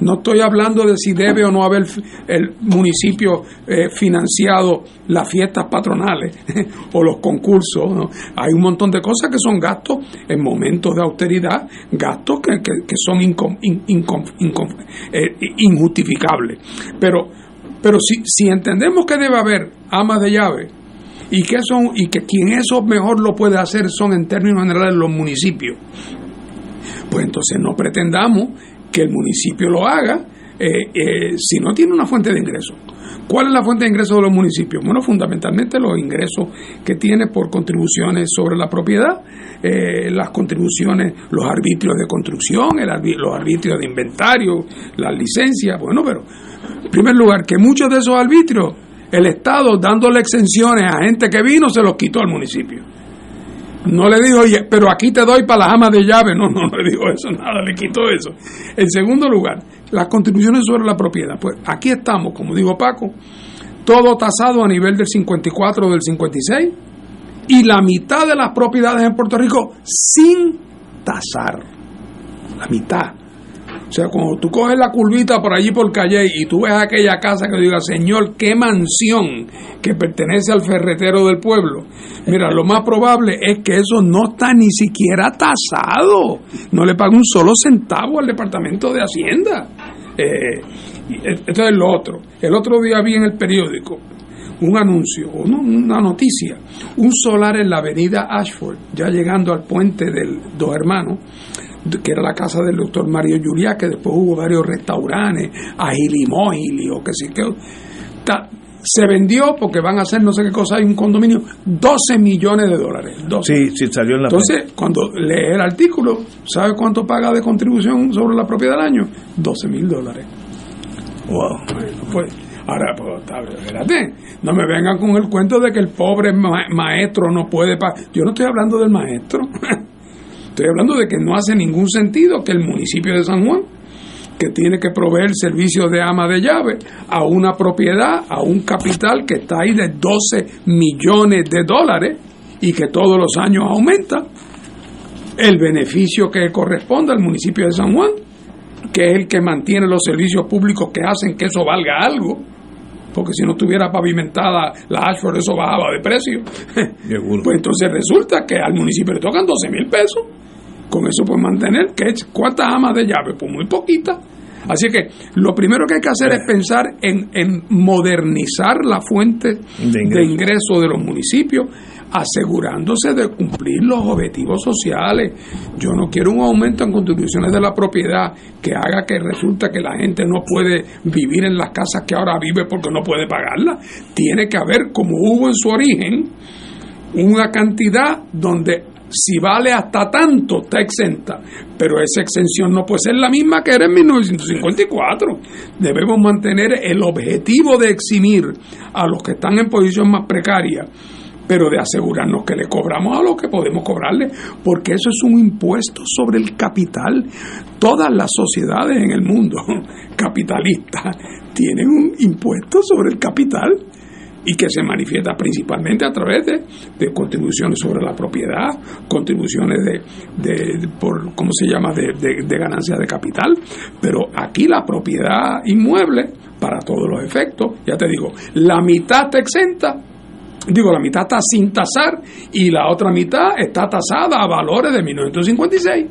No estoy hablando de si debe o no haber el municipio eh, financiado las fiestas patronales o los concursos. Hay un montón de cosas que son gastos en momentos de austeridad, gastos que, son eh, injustificables. Pero, pero si, si entendemos que debe haber amas de llave, y que son y que quien eso mejor lo puede hacer son en términos generales los municipios. Pues entonces no pretendamos que el municipio lo haga eh, eh, si no tiene una fuente de ingreso. ¿Cuál es la fuente de ingresos de los municipios? Bueno, fundamentalmente los ingresos que tiene por contribuciones sobre la propiedad, eh, las contribuciones, los arbitrios de construcción, los arbitrios de inventario, las licencias. Bueno, pero en primer lugar, que muchos de esos arbitrios, el Estado dándole exenciones a gente que vino, se los quitó al municipio. No le dijo, pero aquí te doy para las amas de llave. No, no, no le dijo eso, nada, le quitó eso. En segundo lugar, las contribuciones sobre la propiedad. Pues aquí estamos, como dijo Paco, todo tasado a nivel del 54 o del 56 y la mitad de las propiedades en Puerto Rico sin tasar. La mitad. O sea, cuando tú coges la curvita por allí por calle y tú ves aquella casa que diga, Señor, qué mansión que pertenece al ferretero del pueblo. Mira, lo más probable es que eso no está ni siquiera tasado. No le paga un solo centavo al Departamento de Hacienda. Eh, esto es lo otro. El otro día vi en el periódico un anuncio, una noticia, un solar en la avenida Ashford, ya llegando al puente del Dos Hermanos, que era la casa del doctor Mario Juliá, que después hubo varios restaurantes, agilimógili o qué sé qué. Se vendió porque van a hacer no sé qué cosa, hay un condominio, 12 millones de dólares. Sí, sí, salió en la Entonces, cuando lee el artículo, ¿sabe cuánto paga de contribución sobre la propiedad del año? 12 mil dólares. Wow. pues, ahora, pues, espérate, no me vengan con el cuento de que el pobre maestro no puede pagar. Yo no estoy hablando del maestro. Estoy hablando de que no hace ningún sentido que el municipio de San Juan, que tiene que proveer servicios de ama de llave a una propiedad, a un capital que está ahí de 12 millones de dólares y que todos los años aumenta, el beneficio que corresponde al municipio de San Juan, que es el que mantiene los servicios públicos que hacen que eso valga algo, porque si no estuviera pavimentada la Ashford eso bajaba de precio. pues entonces resulta que al municipio le tocan 12 mil pesos con eso puede mantener, ¿cuántas amas de llave? Pues muy poquitas. Así que lo primero que hay que hacer es pensar en, modernizar la fuente de ingreso. de los municipios, asegurándose de cumplir los objetivos sociales. Yo no quiero un aumento en contribuciones de la propiedad que haga que resulta que la gente no puede vivir en las casas que ahora vive porque no puede pagarlas. Tiene que haber, como hubo en su origen, una cantidad donde si vale hasta tanto, está exenta. Pero esa exención no puede ser la misma que era en 1954. Debemos mantener el objetivo de eximir a los que están en posición más precaria pero de asegurarnos que le cobramos a los que podemos cobrarle, porque eso es un impuesto sobre el capital. Todas las sociedades en el mundo capitalistas tienen un impuesto sobre el capital y que se manifiesta principalmente a través de, contribuciones sobre la propiedad, contribuciones de, por, ¿cómo se llama?, de, de ganancias de capital. Pero aquí la propiedad inmueble, para todos los efectos, ya te digo, la mitad está exenta, digo, la mitad está sin tasar y la otra mitad está tasada a valores de 1956.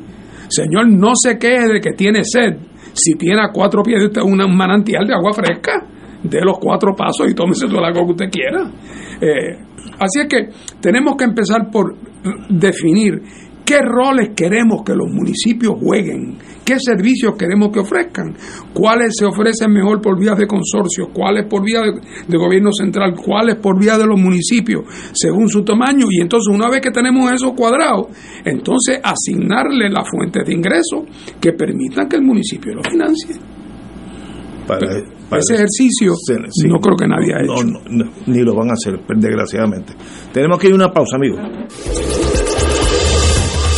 Señor, no se queje de que tiene sed si tiene a cuatro pies de usted un manantial de agua fresca de los cuatro pasos y tómese todo el agua que usted quiera. Eh, así es que tenemos que empezar por definir qué roles queremos que los municipios jueguen, qué servicios queremos que ofrezcan, cuáles se ofrecen mejor por vía de consorcios, cuáles por vía de, gobierno central, cuáles por vía de los municipios, según su tamaño. Y entonces una vez que tenemos eso cuadrado, entonces asignarle las fuentes de ingresos que permitan que el municipio lo financie. Para, ese ejercicio no creo que nadie haya hecho. ni lo van a hacer, desgraciadamente. Tenemos que ir a una pausa, amigo.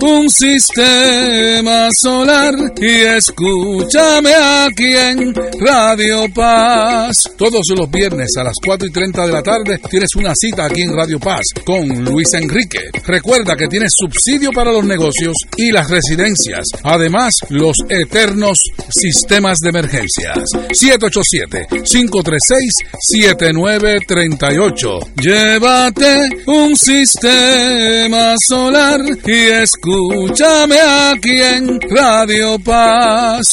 un sistema solar y escúchame aquí en Radio Paz. Todos los viernes a las 4 y 30 de la tarde tienes una cita aquí en Radio Paz con Luis Enrique. Recuerda que tienes subsidio para los negocios y las residencias. Además, los eternos sistemas de emergencias. 787-536-7938. Llévate un sistema solar y escúchame aquí en Radio Paz.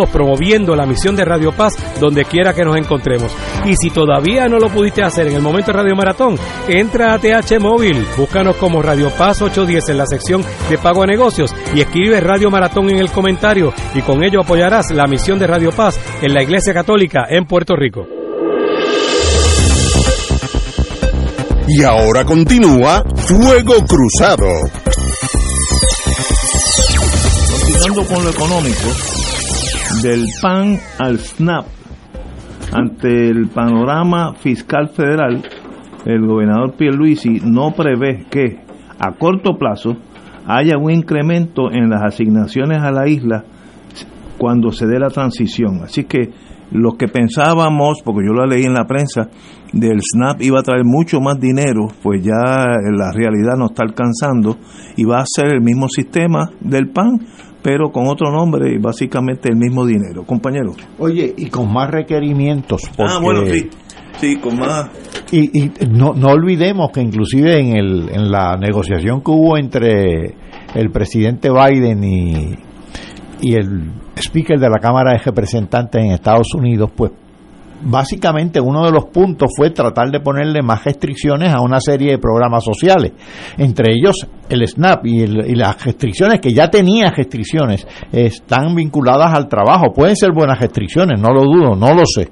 promoviendo la misión de Radio Paz donde quiera que nos encontremos. Y si todavía no lo pudiste hacer en el momento de Radio Maratón, entra a TH Móvil, búscanos como Radio Paz 810 en la sección de pago a negocios y escribe Radio Maratón en el comentario y con ello apoyarás la misión de Radio Paz en la Iglesia Católica en Puerto Rico. Y ahora continúa Fuego Cruzado. Continuando con lo económico, del PAN al SNAP, ante el panorama fiscal federal, el gobernador Pierluisi no prevé que a corto plazo haya un incremento en las asignaciones a la isla cuando se dé la transición. Así que los que pensábamos, porque yo lo leí en la prensa, del SNAP iba a traer mucho más dinero, pues ya la realidad no está alcanzando y va a ser el mismo sistema del PAN, pero con otro nombre y básicamente el mismo dinero. Compañero. Oye, y con más requerimientos. ah, bueno, sí. Sí, con más. Y, y no, no olvidemos que inclusive en, el, en la negociación que hubo entre el presidente Biden y, y el speaker de la Cámara de Representantes en Estados Unidos, pues básicamente uno de los puntos fue tratar de ponerle más restricciones a una serie de programas sociales, entre ellos el SNAP y, el, las restricciones que ya tenía restricciones están vinculadas al trabajo, pueden ser buenas restricciones, no lo dudo, no lo sé,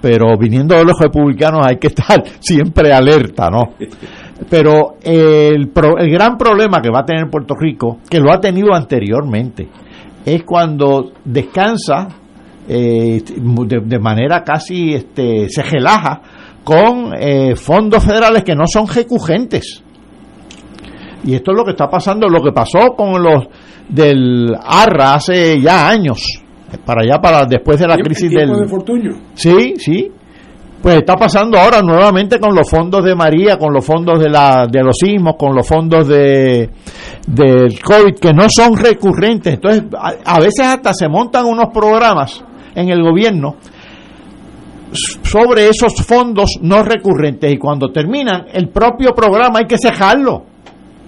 pero viniendo de los republicanos hay que estar siempre alerta, ¿no? Pero el, pro, el gran problema que va a tener Puerto Rico, que lo ha tenido anteriormente, es cuando descansa eh, de, de, manera casi este, se relaja con eh, fondos federales que no son recurrentes. Y esto es lo que está pasando, lo que pasó con los del ARRA hace ya años, para allá, para después de la crisis del... de Fortuño? Sí, sí. Pues está pasando ahora nuevamente con los fondos de María, con los fondos de, la, de los sismos, con los fondos de del COVID, que no son recurrentes. Entonces, a, a veces hasta se montan unos programas en el gobierno sobre esos fondos no recurrentes y cuando terminan el propio programa hay que cejarlo.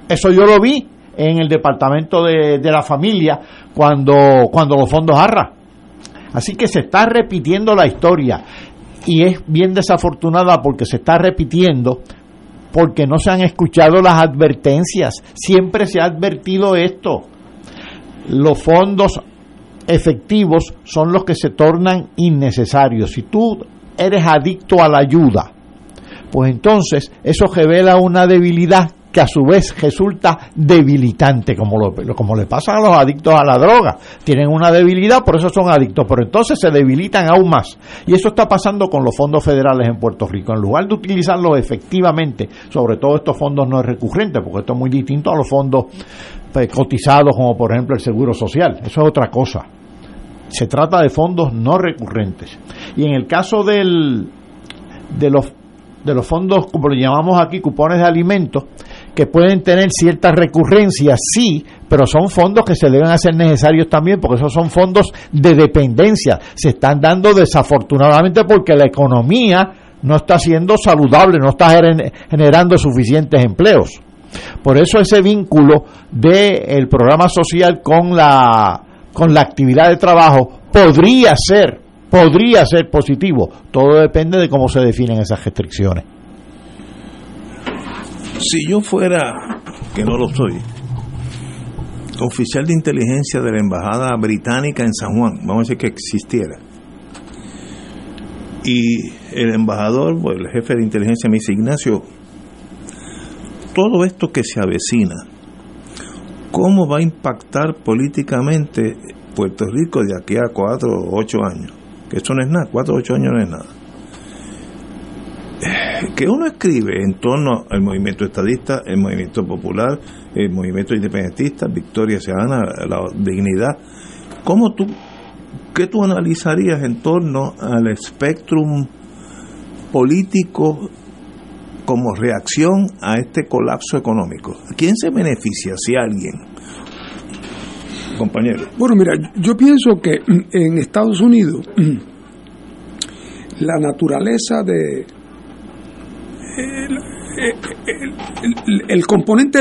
Eso yo lo vi en el departamento de, de la familia cuando, cuando los fondos arra. Así que se está repitiendo la historia y es bien desafortunada porque se está repitiendo porque no se han escuchado las advertencias. Siempre se ha advertido esto. Los fondos efectivos son los que se tornan innecesarios. Si tú eres adicto a la ayuda, pues entonces eso revela una debilidad que a su vez resulta debilitante, como, lo, como le pasa a los adictos a la droga. Tienen una debilidad, por eso son adictos, pero entonces se debilitan aún más. Y eso está pasando con los fondos federales en Puerto Rico. En lugar de utilizarlos efectivamente, sobre todo estos fondos no recurrentes, porque esto es muy distinto a los fondos pues, cotizados, como por ejemplo el Seguro Social. Eso es otra cosa. Se trata de fondos no recurrentes. Y en el caso del, de, los, de los fondos, como le llamamos aquí, cupones de alimentos, que pueden tener cierta recurrencia, sí, pero son fondos que se deben hacer necesarios también, porque esos son fondos de dependencia. Se están dando desafortunadamente porque la economía no está siendo saludable, no está generando suficientes empleos. Por eso ese vínculo del programa social con la, con la actividad de trabajo podría ser, podría ser positivo. Todo depende de cómo se definen esas restricciones. Si yo fuera, que no lo soy, oficial de inteligencia de la Embajada Británica en San Juan, vamos a decir que existiera, y el embajador, el jefe de inteligencia me dice, Ignacio, todo esto que se avecina, ¿cómo va a impactar políticamente Puerto Rico de aquí a cuatro o ocho años? Que eso no es nada, cuatro o ocho años no es nada que uno escribe en torno al movimiento estadista, el movimiento popular, el movimiento independentista, Victoria Ciudadana, la dignidad, ¿cómo tú, qué tú analizarías en torno al espectrum político como reacción a este colapso económico? ¿Quién se beneficia si alguien? Compañero. Bueno, mira, yo pienso que en Estados Unidos la naturaleza de el, el, el, componente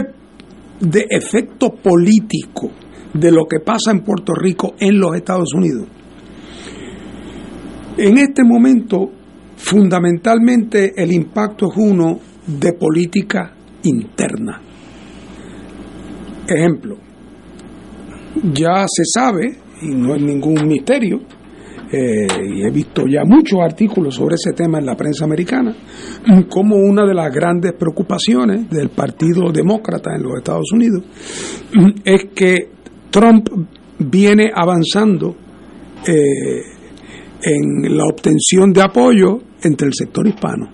de efecto político de lo que pasa en Puerto Rico en los Estados Unidos. En este momento, fundamentalmente el impacto es uno de política interna. Ejemplo, ya se sabe, y no es ningún misterio, eh, y he visto ya muchos artículos sobre ese tema en la prensa americana, como una de las grandes preocupaciones del Partido Demócrata en los Estados Unidos es que Trump viene avanzando eh, en la obtención de apoyo entre el sector hispano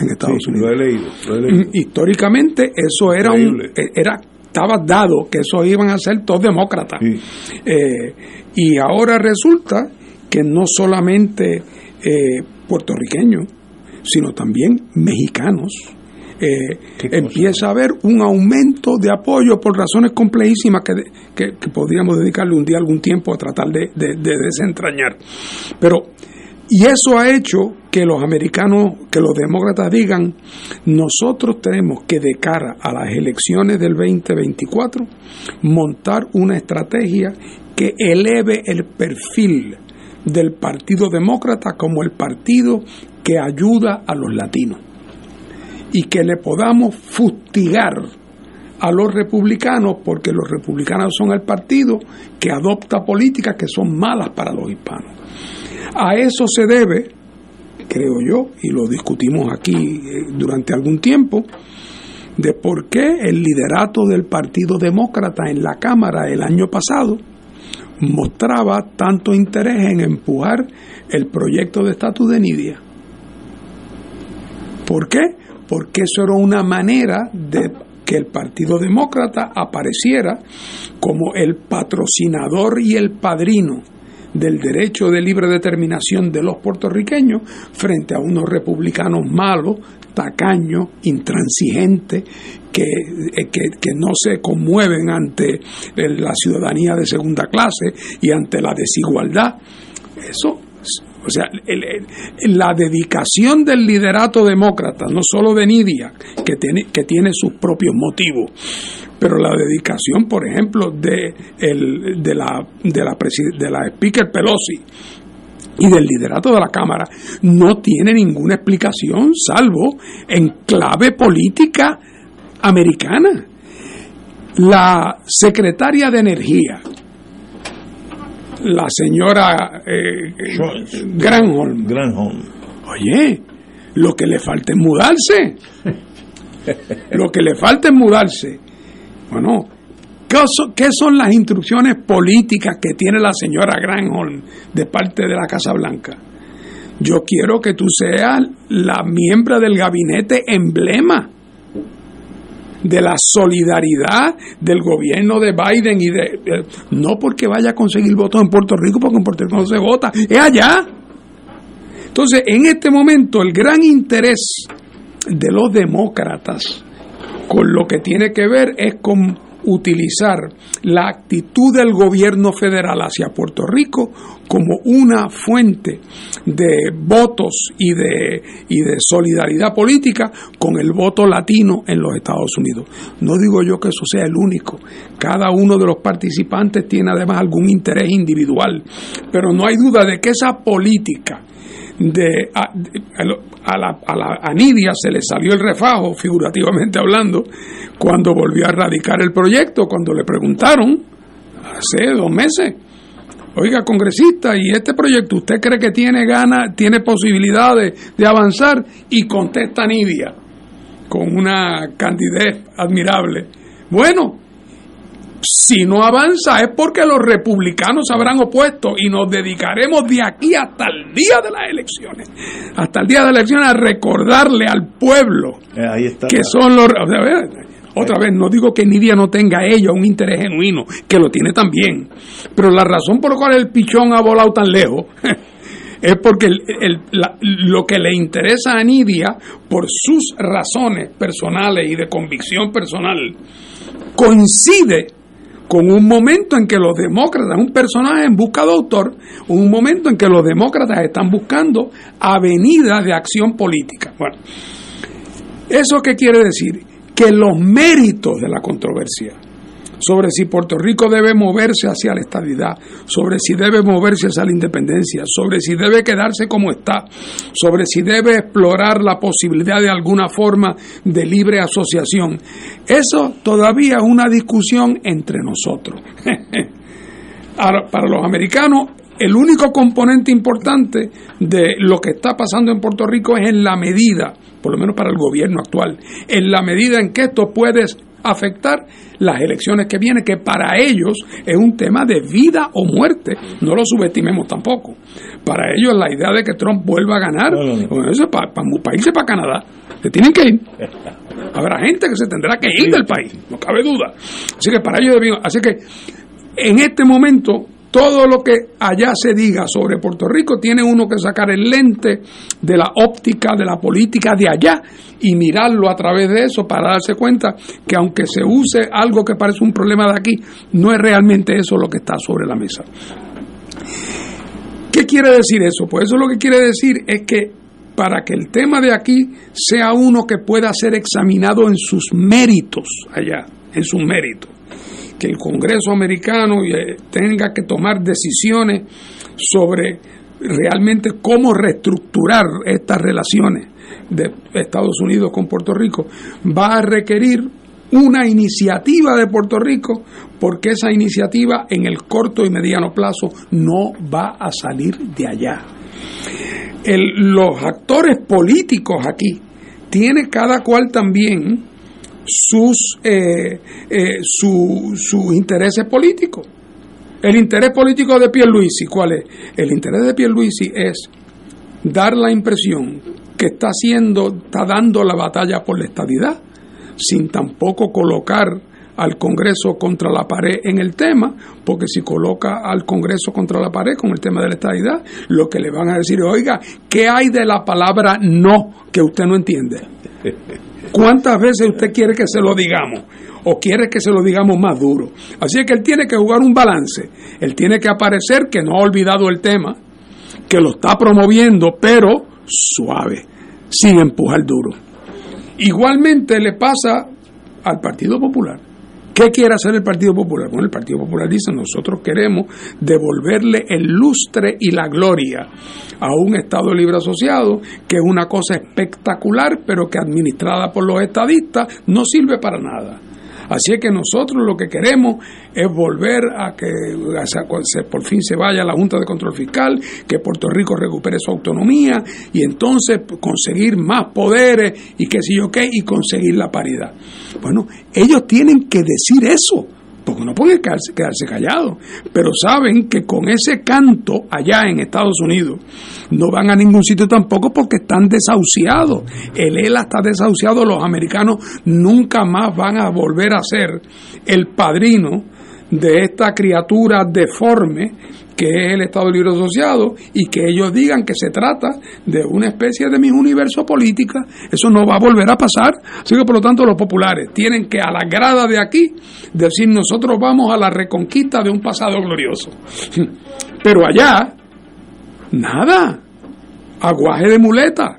en Estados Sí, Unidos. lo he leído, lo he leído. Históricamente eso era un Increíble. era estaba dado que eso iban a ser todos demócratas. Eh, y ahora resulta que no solamente eh, puertorriqueños, sino también mexicanos, eh, empieza a haber un aumento de apoyo por razones complejísimas que, que- que podríamos dedicarle un día algún tiempo a tratar de, de- de desentrañar. Pero, y eso ha hecho que los americanos, que los demócratas digan, nosotros tenemos que de cara a las elecciones del 2024 montar una estrategia que eleve el perfil del Partido Demócrata como el partido que ayuda a los latinos y que le podamos fustigar a los republicanos porque los republicanos son el partido que adopta políticas que son malas para los hispanos. A eso se debe, creo yo, y lo discutimos aquí eh, durante algún tiempo, de por qué el liderato del Partido Demócrata en la Cámara el año pasado mostraba tanto interés en empujar el proyecto de estatus de Nidia. ¿Por qué? Porque eso era una manera de que el Partido Demócrata apareciera como el patrocinador y el padrino del derecho de libre determinación de los puertorriqueños frente a unos republicanos malos, tacaños, intransigentes, que, eh, que, que, no se conmueven ante la ciudadanía de segunda clase y ante la desigualdad. Eso o sea, la dedicación del liderato demócrata, no solo de Nidia, que tiene, que tiene sus propios motivos, pero la dedicación, por ejemplo, de, el, de, la, de, la, de la Speaker Pelosi y del liderato de la Cámara, no tiene ninguna explicación, salvo en clave política americana. La secretaria de Energía, la señora eh, Granholm. Granholm. Oye, lo que le falta es mudarse. lo que le falta es mudarse. Bueno, ¿qué son, las instrucciones políticas que tiene la señora Granholm de parte de la Casa Blanca? Yo quiero que tú seas la miembro del gabinete emblema de la solidaridad del gobierno de Biden y de, no porque vaya a conseguir votos en Puerto Rico porque en Puerto Rico no se vota, es allá. Entonces, en este momento el gran interés de los demócratas con lo que tiene que ver es con utilizar la actitud del gobierno federal hacia Puerto Rico como una fuente de votos y de, y de solidaridad política con el voto latino en los Estados Unidos. No digo yo que eso sea el único. Cada uno de los participantes tiene además algún interés individual, pero no hay duda de que esa política de, a, la, a, la, a Nidia se le salió el refajo, figurativamente hablando, cuando volvió a radicar el proyecto, cuando le preguntaron, hace dos meses, oiga, congresista, ¿y este proyecto usted cree que tiene ganas, tiene posibilidades de avanzar? Y contesta Nidia, con una candidez admirable. Bueno, si no avanza es porque los republicanos habrán opuesto y nos dedicaremos de aquí hasta el día de las elecciones, hasta el día de las elecciones a recordarle al pueblo eh, que son los... otra vez, no digo que Nidia no tenga ella un interés genuino, que lo tiene también, pero la razón por la cual el pichón ha volado tan lejos es porque lo que le interesa a Nidia, por sus razones personales y de convicción personal, coincide con un momento en que los demócratas, un personaje en busca de autor, un momento en que los demócratas están buscando avenidas de acción política. Bueno, ¿eso qué quiere decir? Que los méritos de la controversia sobre si Puerto Rico debe moverse hacia la estabilidad, sobre si debe moverse hacia la independencia, sobre si debe quedarse como está, sobre si debe explorar la posibilidad de alguna forma de libre asociación. Eso todavía es una discusión entre nosotros. Para los americanos, el único componente importante de lo que está pasando en Puerto Rico es en la medida, por lo menos para el gobierno actual, en la medida en que esto puede afectar las elecciones que vienen, que para ellos es un tema de vida o muerte. No lo subestimemos tampoco. Para ellos la idea de que Trump vuelva a ganar, eso es para, irse para Canadá. Se tienen que ir. Habrá gente que se tendrá que ir del país, no cabe duda. Así que para ellos Así que en este momento todo lo que allá se diga sobre Puerto Rico tiene uno que sacar el lente de la óptica de la política de allá y mirarlo a través de eso para darse cuenta que aunque se use algo que parece un problema de aquí, no es realmente eso lo que está sobre la mesa. ¿Qué quiere decir eso? Pues eso lo que quiere decir es que para que el tema de aquí sea uno que pueda ser examinado en sus méritos allá, en sus méritos que el Congreso americano eh, tenga que tomar decisiones sobre realmente cómo reestructurar estas relaciones de Estados Unidos con Puerto Rico, va a requerir una iniciativa de Puerto Rico, porque esa iniciativa en el corto y mediano plazo no va a salir de allá. los actores políticos aquí tiene cada cual también sus, eh, eh, sus intereses políticos. El interés político de Pierluisi, ¿cuál es? El interés de Pierluisi es dar la impresión que está haciendo, está dando la batalla por la estadidad, sin tampoco colocar al Congreso contra la pared en el tema, porque si coloca al Congreso contra la pared con el tema de la estadidad, lo que le van a decir, oiga, ¿qué hay de la palabra no que usted no entiende? ¿Cuántas veces usted quiere que se lo digamos? ¿O quiere que se lo digamos más duro? Así que él tiene que jugar un balance. Él tiene que aparecer que no ha olvidado el tema, que lo está promoviendo, pero suave, sin empujar duro. Igualmente le pasa al Partido Popular. ¿Qué quiere hacer el Partido Popular? Bueno, el Partido Popular dice, nosotros queremos devolverle el lustre y la gloria a un Estado libre asociado, que es una cosa espectacular, pero que administrada por los estadistas no sirve para nada. Así es que nosotros lo que queremos es volver a que por fin se vaya la Junta de Control Fiscal, que Puerto Rico recupere su autonomía y entonces conseguir más poderes y qué sé yo qué, y conseguir la paridad. Bueno, ellos tienen que decir eso porque no pueden quedarse, callados, pero saben que con ese canto allá en Estados Unidos no van a ningún sitio tampoco porque están desahuciados. El ELA está desahuciado, los americanos nunca más van a volver a ser el padrino de esta criatura deforme que es el Estado Libre Asociado y que ellos digan que se trata de una especie de mi universo política, eso no va a volver a pasar. Así que por lo tanto los populares tienen que a la grada de aquí decir nosotros vamos a la reconquista de un pasado glorioso. Pero allá, nada, aguaje de muleta.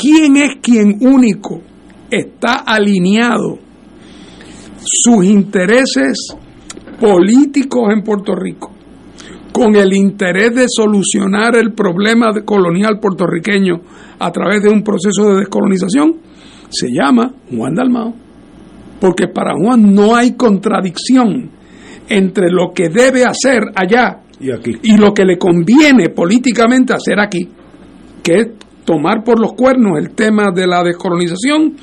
¿Quién es quien único está alineado sus intereses políticos en Puerto Rico con el interés de solucionar el problema colonial puertorriqueño a través de un proceso de descolonización, se llama Juan Dalmao. Porque para Juan no hay contradicción entre lo que debe hacer allá y, aquí. y lo que le conviene políticamente hacer aquí, que es tomar por los cuernos el tema de la descolonización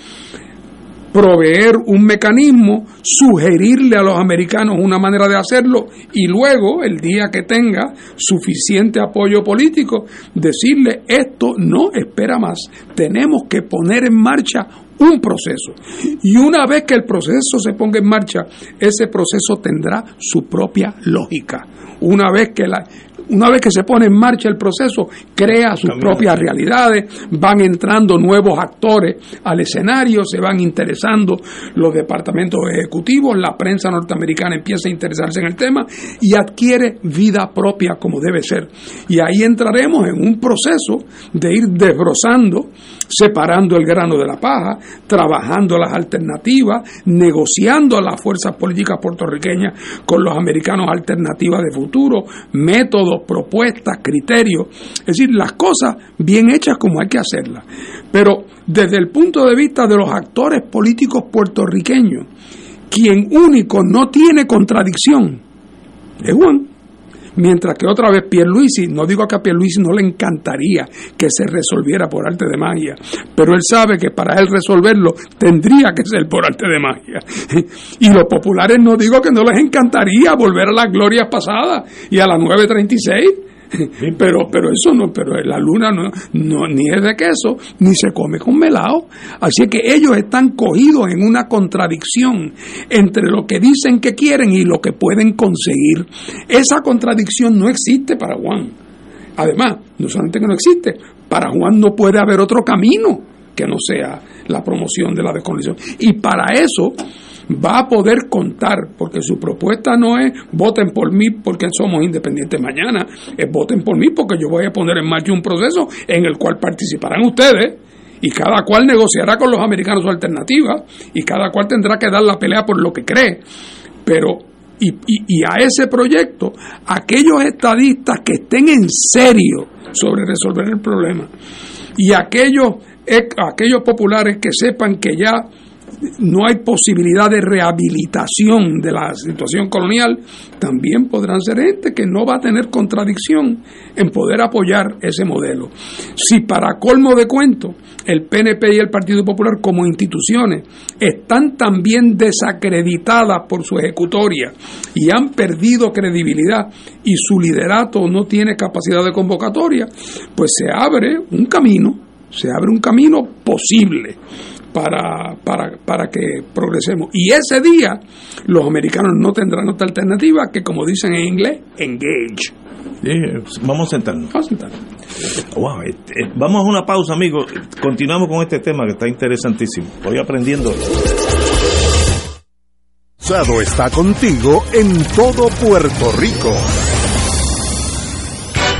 proveer un mecanismo, sugerirle a los americanos una manera de hacerlo y luego, el día que tenga suficiente apoyo político, decirle esto no espera más, tenemos que poner en marcha un proceso. Y una vez que el proceso se ponga en marcha, ese proceso tendrá su propia lógica. Una vez que la, una vez que se pone en marcha el proceso, crea sus propias realidades, van entrando nuevos actores al escenario, se van interesando los departamentos ejecutivos, la prensa norteamericana empieza a interesarse en el tema y adquiere vida propia como debe ser. Y ahí entraremos en un proceso de ir desbrozando, separando el grano de la paja, trabajando las alternativas, negociando las fuerzas políticas puertorriqueñas con los americanos alternativas de futuro, métodos, propuestas, criterios, es decir, las cosas bien hechas como hay que hacerlas. Pero desde el punto de vista de los actores políticos puertorriqueños, quien único no tiene contradicción es Juan. Mientras que otra vez Pierluisi, no digo que a Pierluisi no le encantaría que se resolviera por arte de magia, pero él sabe que para él resolverlo tendría que ser por arte de magia. Y los populares no digo que no les encantaría volver a las glorias pasadas y a las 936 pero pero eso no pero la luna no, no, ni es de queso ni se come con melao. Así que ellos están cogidos en una contradicción entre lo que dicen que quieren y lo que pueden conseguir. Esa contradicción no existe para Juan. Además no solamente que no existe para Juan no puede haber otro camino que no sea la promoción de la desconexión y para eso va a poder contar, porque su propuesta no es voten por mí porque somos independientes mañana, es voten por mí porque yo voy a poner en marcha un proceso en el cual participarán ustedes y cada cual negociará con los americanos su alternativa y cada cual tendrá que dar la pelea por lo que cree. Pero, y, y, a ese proyecto, aquellos estadistas que estén en serio sobre resolver el problema y aquellos, aquellos populares que sepan que ya no hay posibilidad de rehabilitación de la situación colonial, también podrán ser gente que no va a tener contradicción en poder apoyar ese modelo. Si para colmo de cuento el PNP y el Partido Popular como instituciones están también desacreditadas por su ejecutoria y han perdido credibilidad y su liderato no tiene capacidad de convocatoria, pues se abre un camino se abre un camino posible para, para, para que progresemos. Y ese día los americanos no tendrán otra alternativa que, como dicen en inglés, engage. vamos a sentarnos. Vamos a sentarnos. Wow, este, eh, vamos a una pausa, amigos. Continuamos con este tema que está interesantísimo. Voy aprendiendo. Sado está contigo en todo Puerto Rico.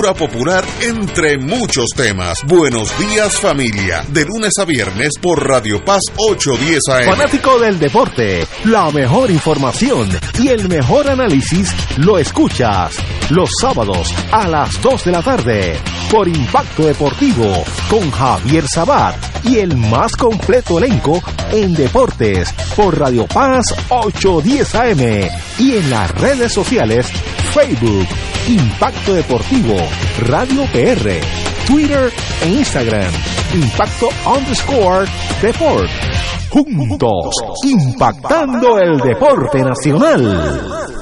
popular entre muchos temas. Buenos días familia, de lunes a viernes por Radio Paz 810 AM. Fanático del deporte, la mejor información y el mejor análisis lo escuchas los sábados a las 2 de la tarde por Impacto Deportivo con Javier Sabat y el más completo elenco en deportes por Radio Paz 810 AM y en las redes sociales Facebook Impacto Deportivo, Radio PR, Twitter e Instagram. Impacto underscore Deport. Juntos, impactando el deporte nacional.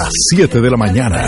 las 7 de la mañana.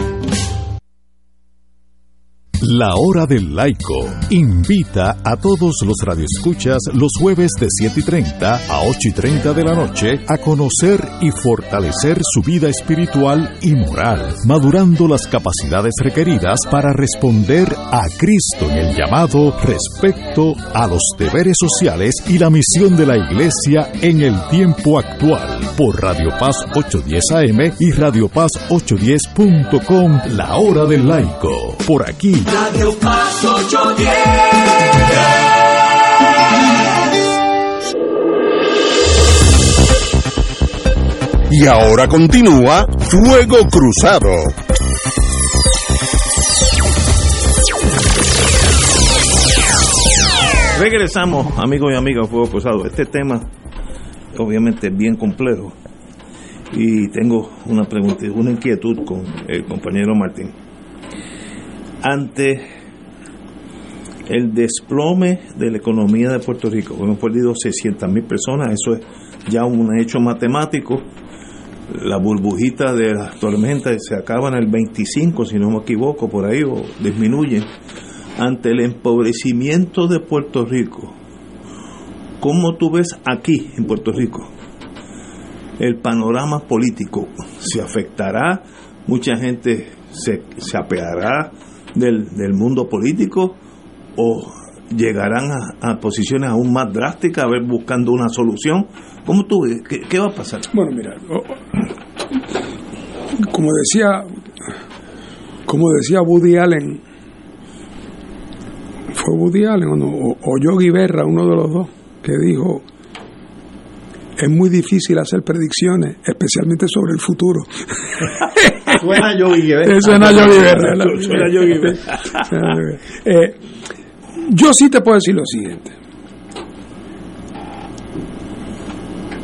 La Hora del Laico invita a todos los radioescuchas los jueves de 7 y 30 a 8 y 30 de la noche a conocer y fortalecer su vida espiritual y moral, madurando las capacidades requeridas para responder a Cristo en el llamado respecto a los deberes sociales y la misión de la Iglesia en el tiempo actual por Radio Paz 810 AM y Radio Paz 810.com La Hora del Laico. Por aquí Radio Paz 810. Y ahora continúa Fuego Cruzado. Regresamos, amigos y amigas, Fuego Cruzado. Este tema, obviamente, es bien complejo. Y tengo una pregunta, una inquietud con el compañero Martín. Ante el desplome de la economía de Puerto Rico, hemos perdido 600 mil personas, eso es ya un hecho matemático, la burbujita de las tormentas se acaban el 25, si no me equivoco, por ahí, o disminuyen, ante el empobrecimiento de Puerto Rico, ¿cómo tú ves aquí en Puerto Rico el panorama político? ¿Se afectará? ¿Mucha gente se, se apeará del, del mundo político? ¿O llegarán a, posiciones aún más drásticas, a ver, buscando una solución. ¿Cómo tú ves? ¿Qué, va a pasar? Bueno, mira, como decía, como decía Woody Allen, fue Woody Allen o, no, o, Yogi Berra, uno de los dos, que dijo, es muy difícil hacer predicciones, especialmente sobre el futuro. Suena Yogi Berra. Suena Yogi Berra. Suena Yogi. Eh, yo sí te puedo decir lo siguiente.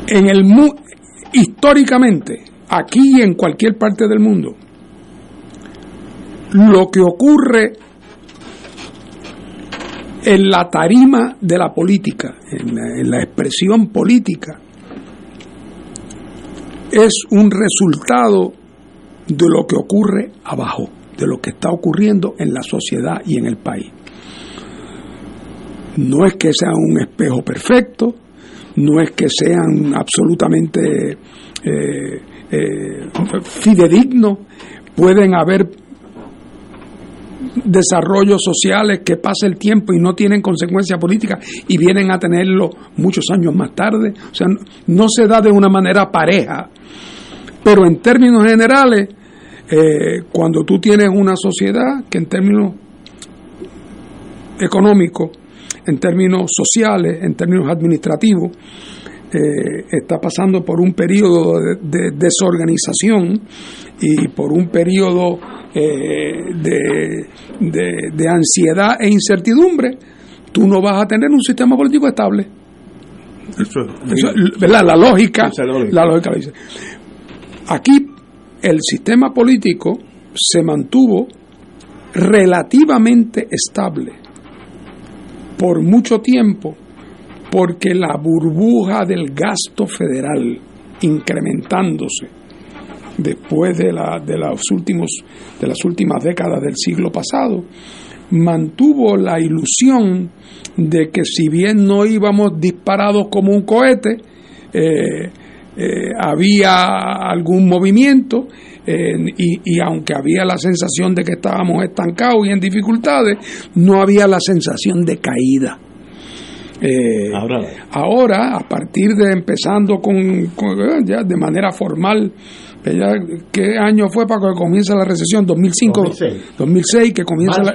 En el históricamente, aquí y en cualquier parte del mundo, lo que ocurre en la tarima de la política, en la expresión política, es un resultado de lo que ocurre abajo, de lo que está ocurriendo en la sociedad y en el país. No es que sean un espejo perfecto, no es que sean absolutamente eh, eh, fidedignos, pueden haber desarrollos sociales que pasa el tiempo y no tienen consecuencias políticas y vienen a tenerlo muchos años más tarde. O sea, no se da de una manera pareja, pero en términos generales, eh, cuando tú tienes una sociedad que en términos económicos en términos sociales, en términos administrativos, eh, está pasando por un periodo de, desorganización y por un periodo eh, de, ansiedad e incertidumbre, tú no vas a tener un sistema político estable. Eso, ¿verdad? La lógica, la lógica lo dice. Aquí el sistema político se mantuvo relativamente estable por mucho tiempo porque la burbuja del gasto federal incrementándose después de, la, de, los últimos, de las últimas décadas del siglo pasado, mantuvo la ilusión de que si bien no íbamos disparados como un cohete, eh, eh, había algún movimiento y, aunque había la sensación de que estábamos estancados y en dificultades, no había la sensación de caída. Eh, ahora. a partir de empezando con, ya de manera formal, ¿qué año fue para que comience la recesión? 2005, 2006, que comienza la,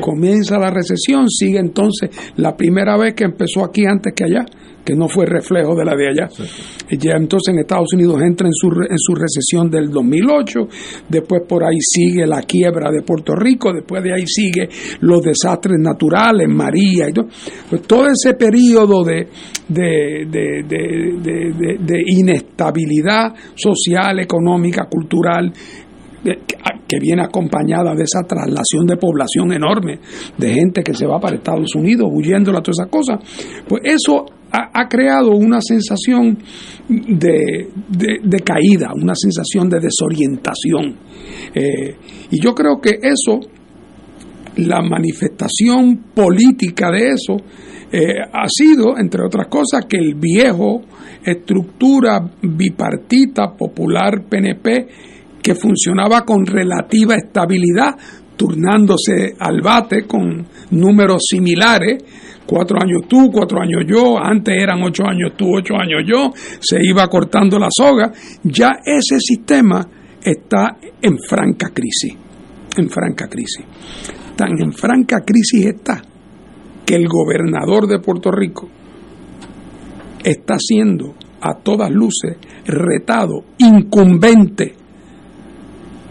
comienza la recesión, sigue entonces la primera vez que empezó aquí antes que allá que no fue reflejo de la de allá. Ya entonces en Estados Unidos entra en su, en su recesión del 2008, después por ahí sigue la quiebra de Puerto Rico, después de ahí sigue los desastres naturales, María y todo. Pues todo ese periodo de, de, de, de inestabilidad social, económica, cultural, que viene acompañada de esa traslación de población enorme, de gente que se va para Estados Unidos huyendo a todas esas cosas, pues eso ha, creado una sensación de, caída, una sensación de desorientación. Eh, y yo creo que eso, la manifestación política de eso, eh, ha sido, entre otras cosas, que el viejo estructura bipartita popular PNP que funcionaba con relativa estabilidad, turnándose al bate con números similares, cuatro años tú, cuatro años yo, antes eran ocho años tú, ocho años yo, se iba cortando la soga, ya ese sistema está en franca crisis, en franca crisis. Tan en franca crisis está que el gobernador de Puerto Rico está siendo a todas luces retado, incumbente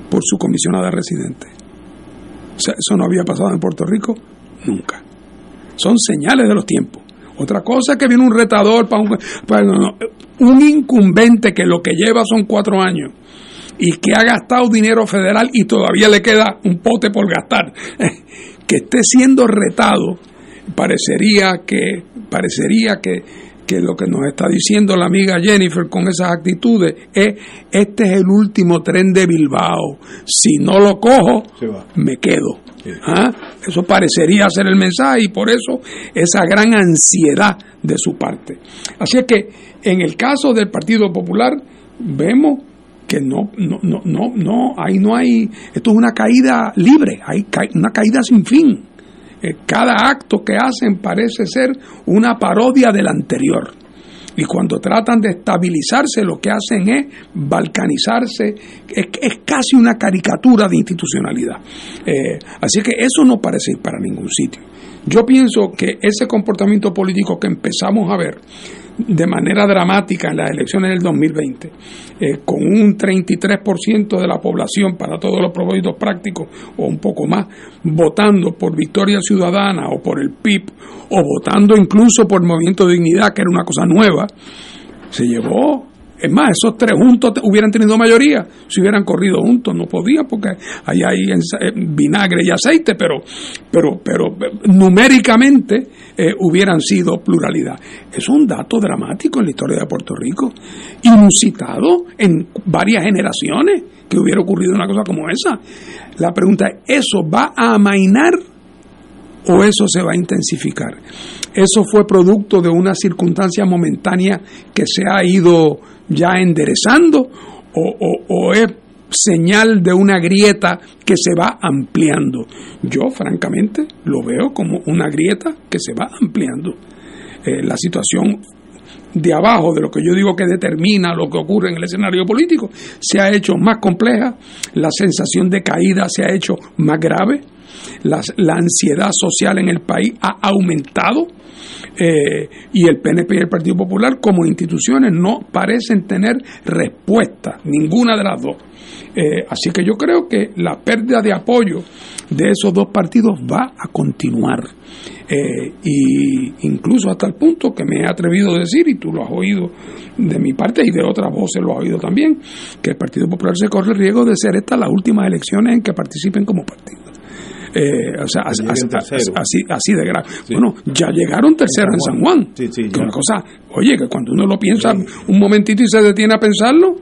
por su comisionada residente. Eso no había pasado en Puerto Rico nunca. Son señales de los tiempos. Otra cosa es que viene un retador para un, un incumbente que lo que lleva son cuatro años y que ha gastado dinero federal y todavía le queda un pote por gastar, que esté siendo retado, parecería que, parecería que, que lo que nos está diciendo la amiga Jennifer con esas actitudes es, este es el último tren de Bilbao, si no lo cojo, me quedo. ¿Ah? Eso parecería ser el mensaje y por eso esa gran ansiedad de su parte. Así es que en el caso del Partido Popular vemos que no, no, no, no, no, ahí no hay, esto es una caída libre, hay una caída sin fin. Eh, cada acto que hacen parece ser una parodia del anterior. Y cuando tratan de estabilizarse, lo que hacen es balcanizarse, es, casi una caricatura de institucionalidad. Eh, así que eso no parece ir para ningún sitio. Yo pienso que ese comportamiento político que empezamos a ver de manera dramática en las elecciones del 2020, eh, con un 33% de la población para todos los propósitos prácticos o un poco más, votando por Victoria Ciudadana o por el PIB o votando incluso por Movimiento de Dignidad, que era una cosa nueva, se llevó es más, esos tres juntos hubieran tenido mayoría si hubieran corrido juntos. No podían porque ahí hay eh, vinagre y aceite, pero, pero, pero numéricamente eh, hubieran sido pluralidad. Es un dato dramático en la historia de Puerto Rico, inusitado en varias generaciones que hubiera ocurrido una cosa como esa. La pregunta es, ¿eso va a amainar o eso se va a intensificar? Eso fue producto de una circunstancia momentánea que se ha ido ya enderezando o, es señal de una grieta que se va ampliando. Yo, francamente, lo veo como una grieta que se va ampliando. Eh, la situación de abajo, de lo que yo digo que determina lo que ocurre en el escenario político, se ha hecho más compleja, la sensación de caída se ha hecho más grave, la ansiedad social en el país ha aumentado eh, y el PNP y el Partido Popular como instituciones no parecen tener respuesta, ninguna de las dos. Eh, así que yo creo que la pérdida de apoyo de esos dos partidos va a continuar. Eh, y incluso hasta el punto que me he atrevido a decir, y tú lo has oído de mi parte y de otras voces lo has oído también, que el Partido Popular se corre el riesgo de ser estas las últimas elecciones en que participen como partido. Eh, o sea, así, así, de grave. Bueno, ya llegaron tercero en San Juan. una cosa, oye, que cuando uno lo piensa un momentito y se detiene a pensarlo,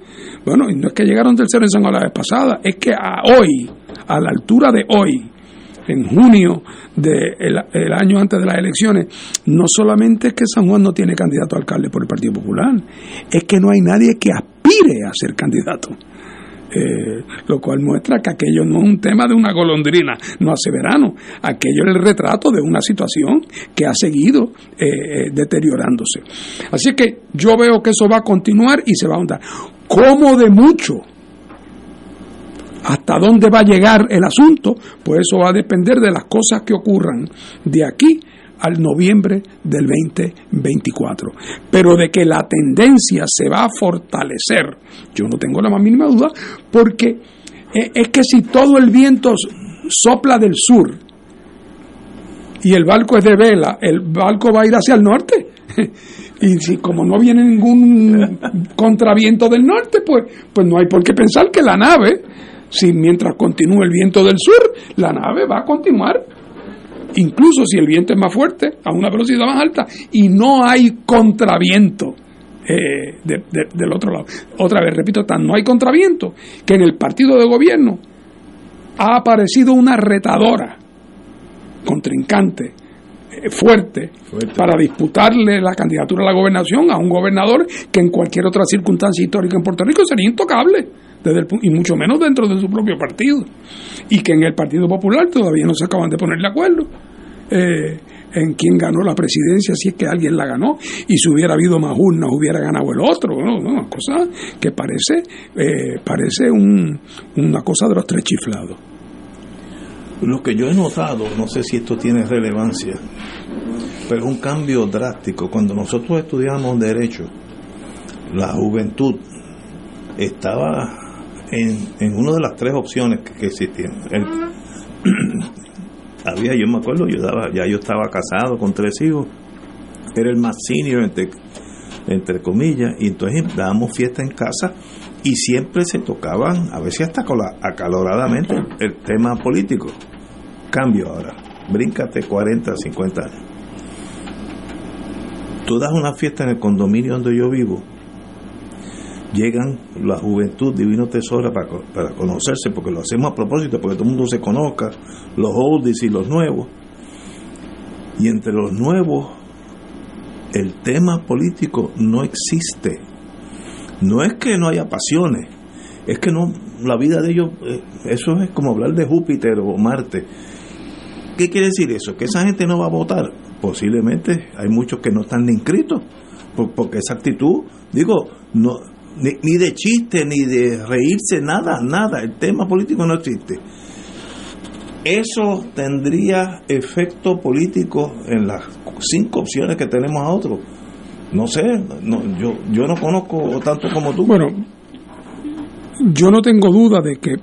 bueno, y no es que llegaron tercero en San Juan la vez pasada, es que a hoy, a la altura de hoy, en junio del el año antes de las elecciones, no solamente es que San Juan no tiene candidato a alcalde por el Partido Popular, es que no hay nadie que aspire a ser candidato. Eh, lo cual muestra que aquello no es un tema de una golondrina, no hace verano, aquello es el retrato de una situación que ha seguido eh, eh, deteriorándose. Así que yo veo que eso va a continuar y se va a ahondar. ¿Cómo de mucho? ¿Hasta dónde va a llegar el asunto? Pues eso va a depender de las cosas que ocurran de aquí al noviembre del 2024. Pero de que la tendencia se va a fortalecer, yo no tengo la más mínima duda, porque eh, es que si todo el viento sopla del sur y el barco es de vela, el barco va a ir hacia el norte. Y si como no viene ningún contraviento del norte, pues, pues no hay por qué pensar que la nave, si mientras continúe el viento del sur, la nave va a continuar incluso si el viento es más fuerte, a una velocidad más alta, y no hay contraviento eh, del otro lado. Otra vez, repito, tan no hay contraviento que en el partido de gobierno ha aparecido una retadora, contrincante, eh, fuerte, para disputarle la candidatura a la gobernación a un gobernador que en cualquier otra circunstancia histórica en Puerto Rico sería intocable, y mucho menos dentro de su propio partido, y que en el Partido Popular todavía no se acaban de poner de acuerdo. Eh, en quién ganó la presidencia, si es que alguien la ganó, y si hubiera habido más urnas, hubiera ganado el otro, una cosa que parece, eh, parece un, una cosa de los tres chiflados. Lo que yo he notado, no sé si esto tiene relevancia, pero es un cambio drástico. Cuando nosotros estudiamos Derecho, la juventud estaba en, en una de las tres opciones que, existían. había, yo me acuerdo, yo daba, ya yo estaba casado con tres hijos, era el más senior entre, entre comillas, y entonces dábamos fiesta en casa y siempre se tocaban, a veces hasta acaloradamente, el tema político. Cambio ahora, bríncate 40, 50 años. tú das una fiesta en el condominio donde yo vivo, llegan la juventud divino tesoro para, para conocerse, porque lo hacemos a propósito, porque todo el mundo se conozca, los oldies y los nuevos. Y entre los nuevos, el tema político no existe. No es que no haya pasiones, es que no, la vida de ellos, eh, eso es como hablar de Júpiter o Marte. ¿Qué quiere decir eso? Que esa gente no va a votar. Posiblemente hay muchos que no están inscritos, porque esa actitud, digo, no, ni, ni, de chiste, ni de reírse, nada, nada. El tema político no existe. Eso tendría efecto político en las cinco opciones que tenemos a otros. No sé, no, yo, yo no conozco tanto como tú. Bueno, yo no tengo duda de que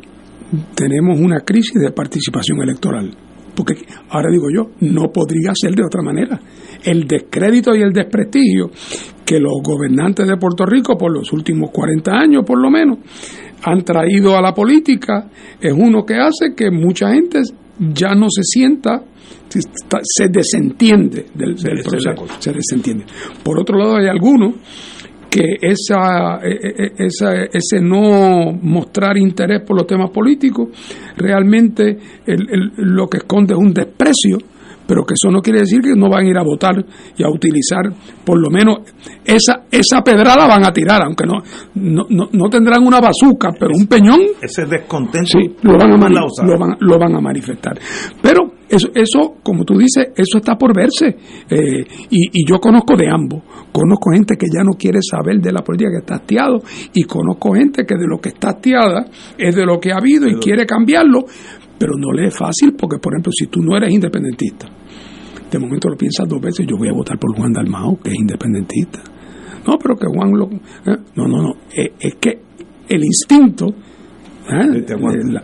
tenemos una crisis de participación electoral. Porque ahora digo yo, no podría ser de otra manera. El descrédito y el desprestigio que los gobernantes de Puerto Rico por los últimos 40 años por lo menos han traído a la política es uno que hace que mucha gente ya no se sienta se desentiende del, del proceso. se desentiende. Por otro lado hay algunos que esa, esa, ese no mostrar interés por los temas políticos realmente el, el, lo que esconde es un desprecio pero que eso no quiere decir que no van a ir a votar y a utilizar, por lo menos, esa esa pedrada van a tirar, aunque no no, no, tendrán una bazuca, pero un peñón. Ese descontento sí, lo, van a lo, van, lo van a manifestar. Pero eso, eso, como tú dices, eso está por verse. Eh, y, y, yo conozco de ambos. Conozco gente que ya no quiere saber de la política que está hastiado y conozco gente que de lo que está hastiada es de lo que ha habido y quiere cambiarlo, pero no le es fácil porque, por ejemplo, si tú no eres independentista, de momento lo piensas dos veces, yo voy a votar por Juan Dalmao, que es independentista. No, pero que Juan lo... ¿eh? No, no, no, es, que el instinto ¿eh?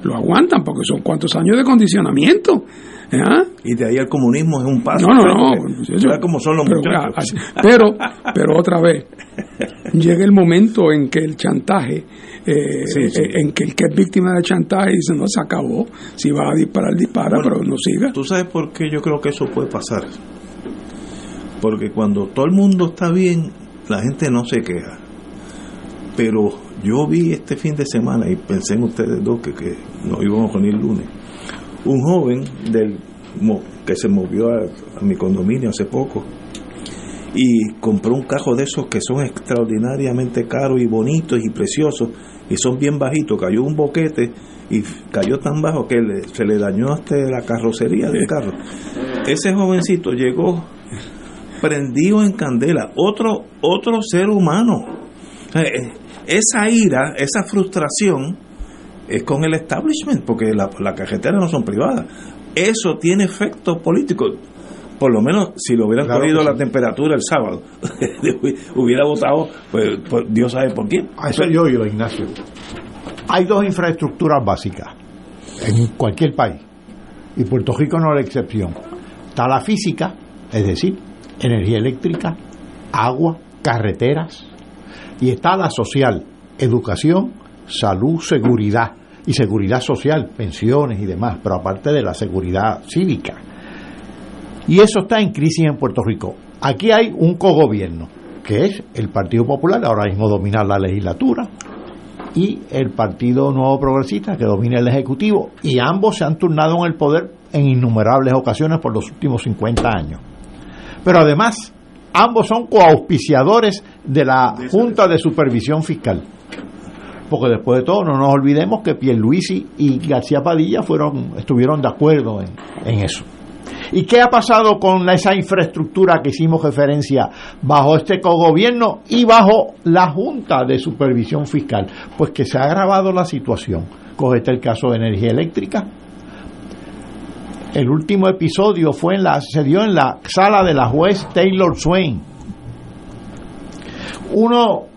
lo aguantan porque son cuántos años de condicionamiento. ¿Eh? Y de ahí el comunismo es un paso. No, no, no. como son los pero, muchachos. Pero, pero otra vez, llega el momento en que el chantaje eh, en que el que es víctima de chantaje dice, no, se acabó, si va a disparar, dispara, pero no siga. ¿Tú sabes por qué yo creo que eso puede pasar? Porque cuando todo el mundo está bien, la gente no se queja. Pero yo vi este fin de semana, y pensé en ustedes dos que, que nos íbamos a reunir el lunes, un joven del que se movió a mi condominio hace poco, y compró un cajo de esos que son extraordinariamente caros y bonitos y preciosos y son bien bajitos. Cayó un boquete y cayó tan bajo que se le dañó hasta la carrocería del carro. Ese jovencito llegó prendido en candela, otro, otro ser humano. Eh, esa ira, esa frustración es con el establishment, porque las la carreteras no son privadas. Eso tiene efecto político por lo menos si lo hubieran corrido la temperatura el sábado, hubiera votado, pues, pues, Dios sabe por quién. A eso yo oigo, Ignacio. Hay dos infraestructuras básicas en cualquier país, y Puerto Rico no es la excepción. Está la física, es decir, energía eléctrica, agua, carreteras, y está la social, educación, salud, seguridad, y seguridad social, pensiones y demás, pero aparte de la seguridad cívica y eso está en crisis en Puerto Rico. Aquí hay un cogobierno, que es el Partido Popular, ahora mismo domina la legislatura, y el Partido Nuevo Progresista, que domina el Ejecutivo, y ambos se han turnado en el poder en innumerables ocasiones por los últimos 50 años. Pero además, ambos son coauspiciadores de la Junta de Supervisión Fiscal. Porque después de todo, no nos olvidemos que Pierluisi y García Padilla fueron, estuvieron de acuerdo en, eso. ¿Y qué ha pasado con esa infraestructura que hicimos referencia bajo este cogobierno y bajo la Junta de Supervisión Fiscal? Pues que se ha agravado la situación. Cogete el caso de energía eléctrica. El último episodio fue en la, se dio en la sala de la juez Taylor Swain. Uno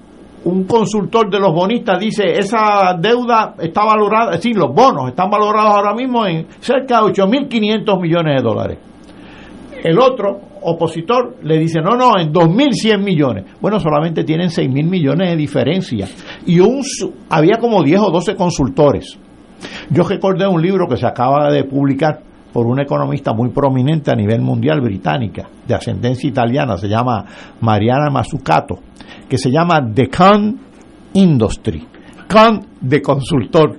un consultor de los bonistas dice esa deuda está valorada, es decir, los bonos están valorados ahora mismo en cerca de 8.500 millones de dólares. El otro opositor le dice, no, no, en 2.100 millones. Bueno, solamente tienen 6.000 millones de diferencia. Y había como 10 o 12 consultores. Yo recordé un libro que se acaba de publicar por una economista muy prominente a nivel mundial británica, de ascendencia italiana, se llama Mariana Mazzucato, que se llama The Con Industry. Con de consultor.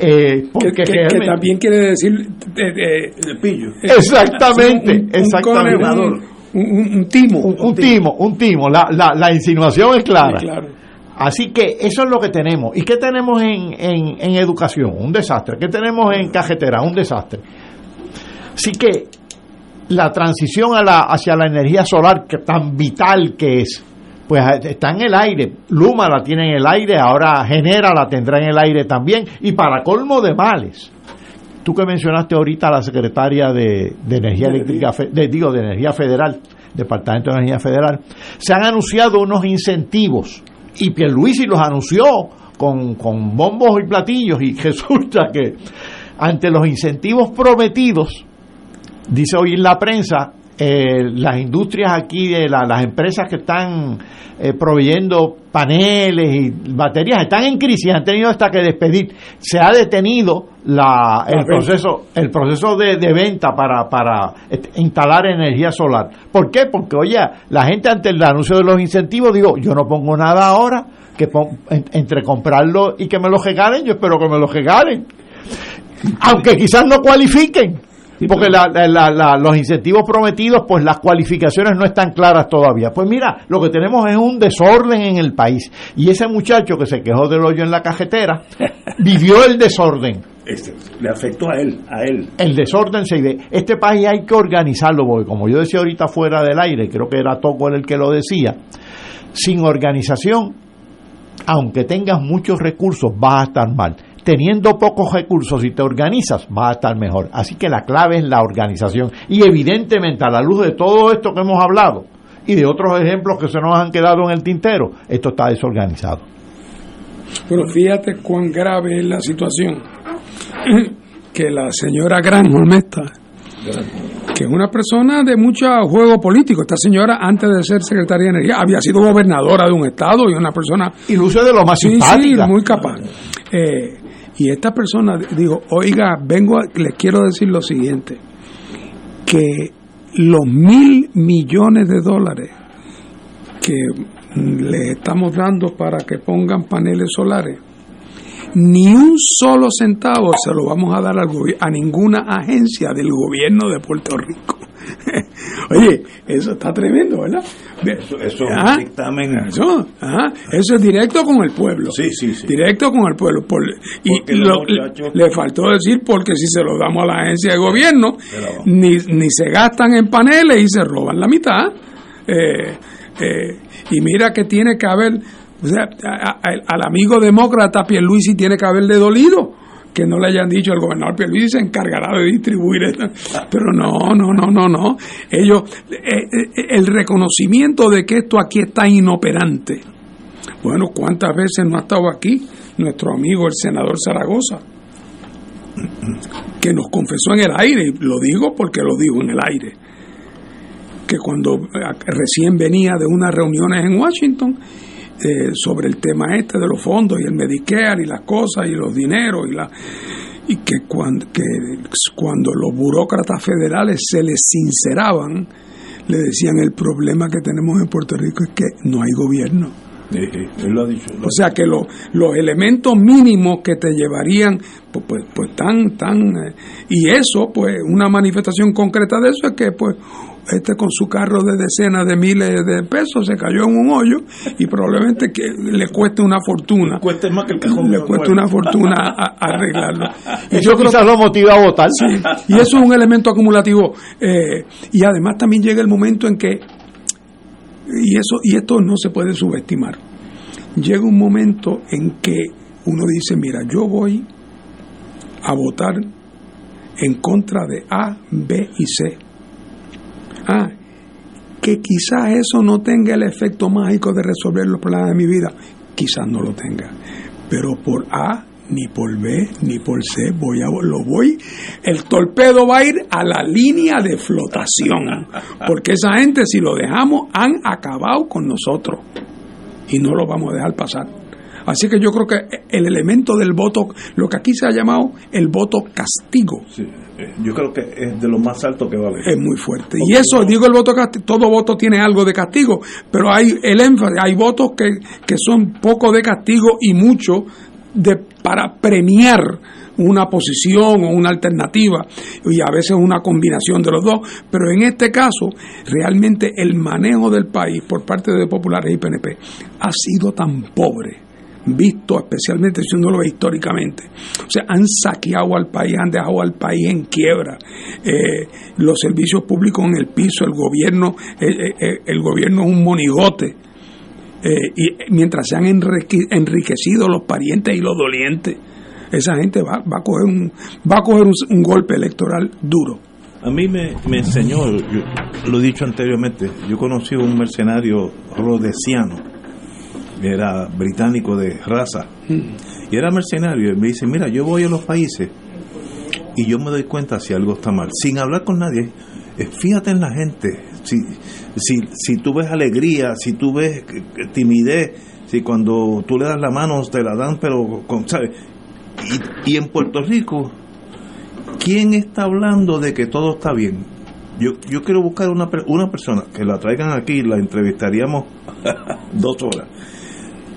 Eh, porque que, también quiere decir de, pillo. Exactamente, exactamente. Un, timo. Un, timo, un timo. La, la, la insinuación es clara. Así que eso es lo que tenemos. ¿Y qué tenemos en, en, educación? Un desastre. ¿Qué tenemos en cajetera? Un desastre. Así que la transición a la, hacia la energía solar, que tan vital que es, pues está en el aire. Luma la tiene en el aire, ahora Genera la tendrá en el aire también. Y para colmo de males, tú que mencionaste ahorita a la secretaria de, Energía Eléctrica, de, digo, de Energía Federal, Departamento de Energía Federal, se han anunciado unos incentivos y Pierluisi los anunció con, con bombos y platillos y resulta que ante los incentivos prometidos, dice hoy en la prensa, eh, las industrias aquí, de las empresas que están eh, proveyendo paneles y baterías están en crisis, han tenido hasta que despedir. Se ha detenido la, el, proceso, el proceso de, venta para, para instalar energía solar. ¿Por qué? Porque, oye, la gente ante el anuncio de los incentivos, digo, yo no pongo nada ahora, que entre comprarlo y que me lo regalen, yo espero que me lo regalen. Aunque quizás no cualifiquen porque los incentivos prometidos, pues las cualificaciones no están claras todavía. Pues mira, lo que tenemos es un desorden en el país. Y ese muchacho que se quejó del hoyo en la cajetera, vivió el desorden. Este, le afectó a él, a él. El desorden se ve. Este país hay que organizarlo, porque como yo decía ahorita fuera del aire, creo que era Toco el que lo decía, sin organización, aunque tengas muchos recursos, vas a estar mal teniendo pocos recursos y te organizas, va a estar mejor. Así que la clave es la organización. Y evidentemente, a la luz de todo esto que hemos hablado y de otros ejemplos que se nos han quedado en el tintero, esto está desorganizado. Pero fíjate cuán grave es la situación que la señora Granholm está que es una persona de mucho juego político. Esta señora, antes de ser secretaria de Energía, había sido gobernadora de un estado y una persona... Y luce de lo más sí, muy capaz. Eh, y esta persona dijo, oiga, vengo, les quiero decir lo siguiente, que los mil millones de dólares que le estamos dando para que pongan paneles solares, ni un solo centavo se lo vamos a dar al a ninguna agencia del gobierno de Puerto Rico. Oye, eso está tremendo, ¿verdad? Eso, es un ¿Ah? dictamen. Eso, eso, es directo con el pueblo. Sí, sí, sí. Directo con el pueblo. y le faltó decir porque si se lo damos a la agencia de gobierno, ni, ni se gastan en paneles y se roban la mitad. Eh, eh, y mira que tiene que haber, o sea, al amigo demócrata Pierluisi tiene que haberle dolido que no le hayan dicho el gobernador Pierluisi se encargará de distribuir esto. Pero no, no, no, no, no. Ellos, eh, eh, el reconocimiento de que esto aquí está inoperante. Bueno, ¿cuántas veces no ha estado aquí nuestro amigo el senador Zaragoza? Que nos confesó en el aire, y lo digo porque lo digo en el aire, que cuando eh, recién venía de unas reuniones en Washington, eh, sobre el tema este de los fondos y el Medicare y las cosas y los dineros y la y que cuando, que cuando los burócratas federales se les sinceraban, le decían el problema que tenemos en Puerto Rico es que no hay gobierno. lo ha dicho, o sea que los elementos mínimos que te llevarían, pues, pues, pues tan, tan, eh, y eso, pues una manifestación concreta de eso es que pues este con su carro de decenas de miles de pesos se cayó en un hoyo y probablemente que le cueste una fortuna. Cueste más que el cajón. Le cueste una fortuna arreglarlo. Y yo quizás lo motiva a votar. y eso es un elemento acumulativo. Eh, y además también llega el momento en que, y, eso, y esto no se puede subestimar, llega un momento en que uno dice, mira, yo voy a votar en contra de A, B y C Ah, que quizás eso no tenga el efecto mágico de resolver los problemas de mi vida, quizás no lo tenga, pero por A ni por B ni por C voy a lo voy el torpedo va a ir a la línea de flotación. Porque esa gente si lo dejamos han acabado con nosotros. Y no lo vamos a dejar pasar Así que yo creo que el elemento del voto, lo que aquí se ha llamado el voto castigo. Eh, yo creo que es de lo más alto que va a haber. Es muy fuerte. y eso, digo el voto castigo, todo voto tiene algo de castigo, pero hay el énfasis, hay votos que, que son poco de castigo y mucho de, para premiar una posición o una alternativa y a veces una combinación de los dos, pero en este caso realmente el manejo del país por parte de populares y PNP ha sido tan pobre visto especialmente si uno lo ve históricamente. O sea, han saqueado al país, han dejado al país en quiebra, eh, los servicios públicos en el piso, el gobierno, eh, eh, el gobierno es un monigote. y mientras se han enriquecido los parientes y los dolientes, esa gente va, va a coger un va a coger un, golpe electoral duro. A mí me, me enseñó, lo he dicho anteriormente, yo conocí a un mercenario rodesiano era británico de raza, y era mercenario, y me dice, mira, yo voy a los países y yo me doy cuenta si algo está mal, sin hablar con nadie, eh, fíjate en la gente, si, si, si tú ves alegría, si tú ves timidez, si cuando tú le das la mano te la dan, pero, con, ¿sabes? Y, y en Puerto Rico, ¿quién está hablando de que todo está bien? Yo, yo quiero buscar una, una persona que la traigan aquí, la entrevistaríamos dos horas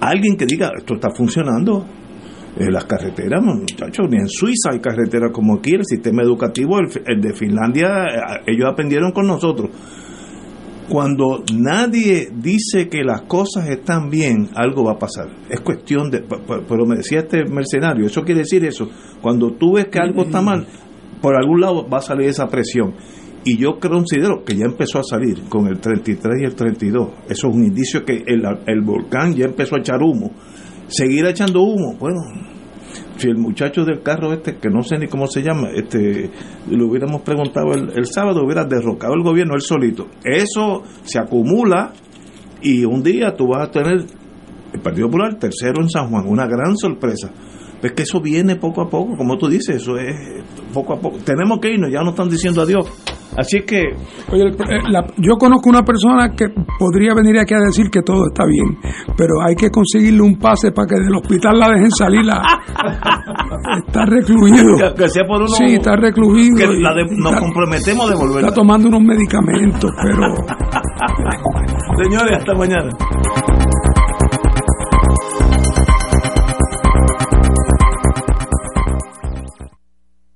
alguien que diga, esto está funcionando. en las carreteras, muchachos, ni en Suiza hay carreteras como aquí, el sistema educativo, el, de Finlandia, eh, ellos aprendieron con nosotros. Cuando nadie dice que las cosas están bien, algo va a pasar. Es cuestión de, pero me decía este mercenario, eso quiere decir eso. Cuando tú ves que algo está mal, por algún lado va a salir esa presión. Y yo considero que ya empezó a salir con el 33 y el 32. Eso es un indicio que el, el volcán ya empezó a echar humo. Seguir echando humo, bueno, si el muchacho del carro este, que no sé ni cómo se llama, este, le hubiéramos preguntado el, sábado, hubiera derrocado el gobierno él solito. Eso se acumula y un día tú vas a tener el Partido Popular tercero en San Juan, una gran sorpresa. Es que eso viene poco a poco, como tú dices, eso es poco a poco. Tenemos que irnos, ya nos están diciendo adiós. Así que... Oye, eh, yo conozco una persona que podría venir aquí a decir que todo está bien, pero hay que conseguirle un pase para que del hospital la dejen salir. La, está recluido. Que, sea por uno, sí, está recluido. Que nos comprometemos de volver. Está tomando unos medicamentos, pero... Señores, hasta mañana.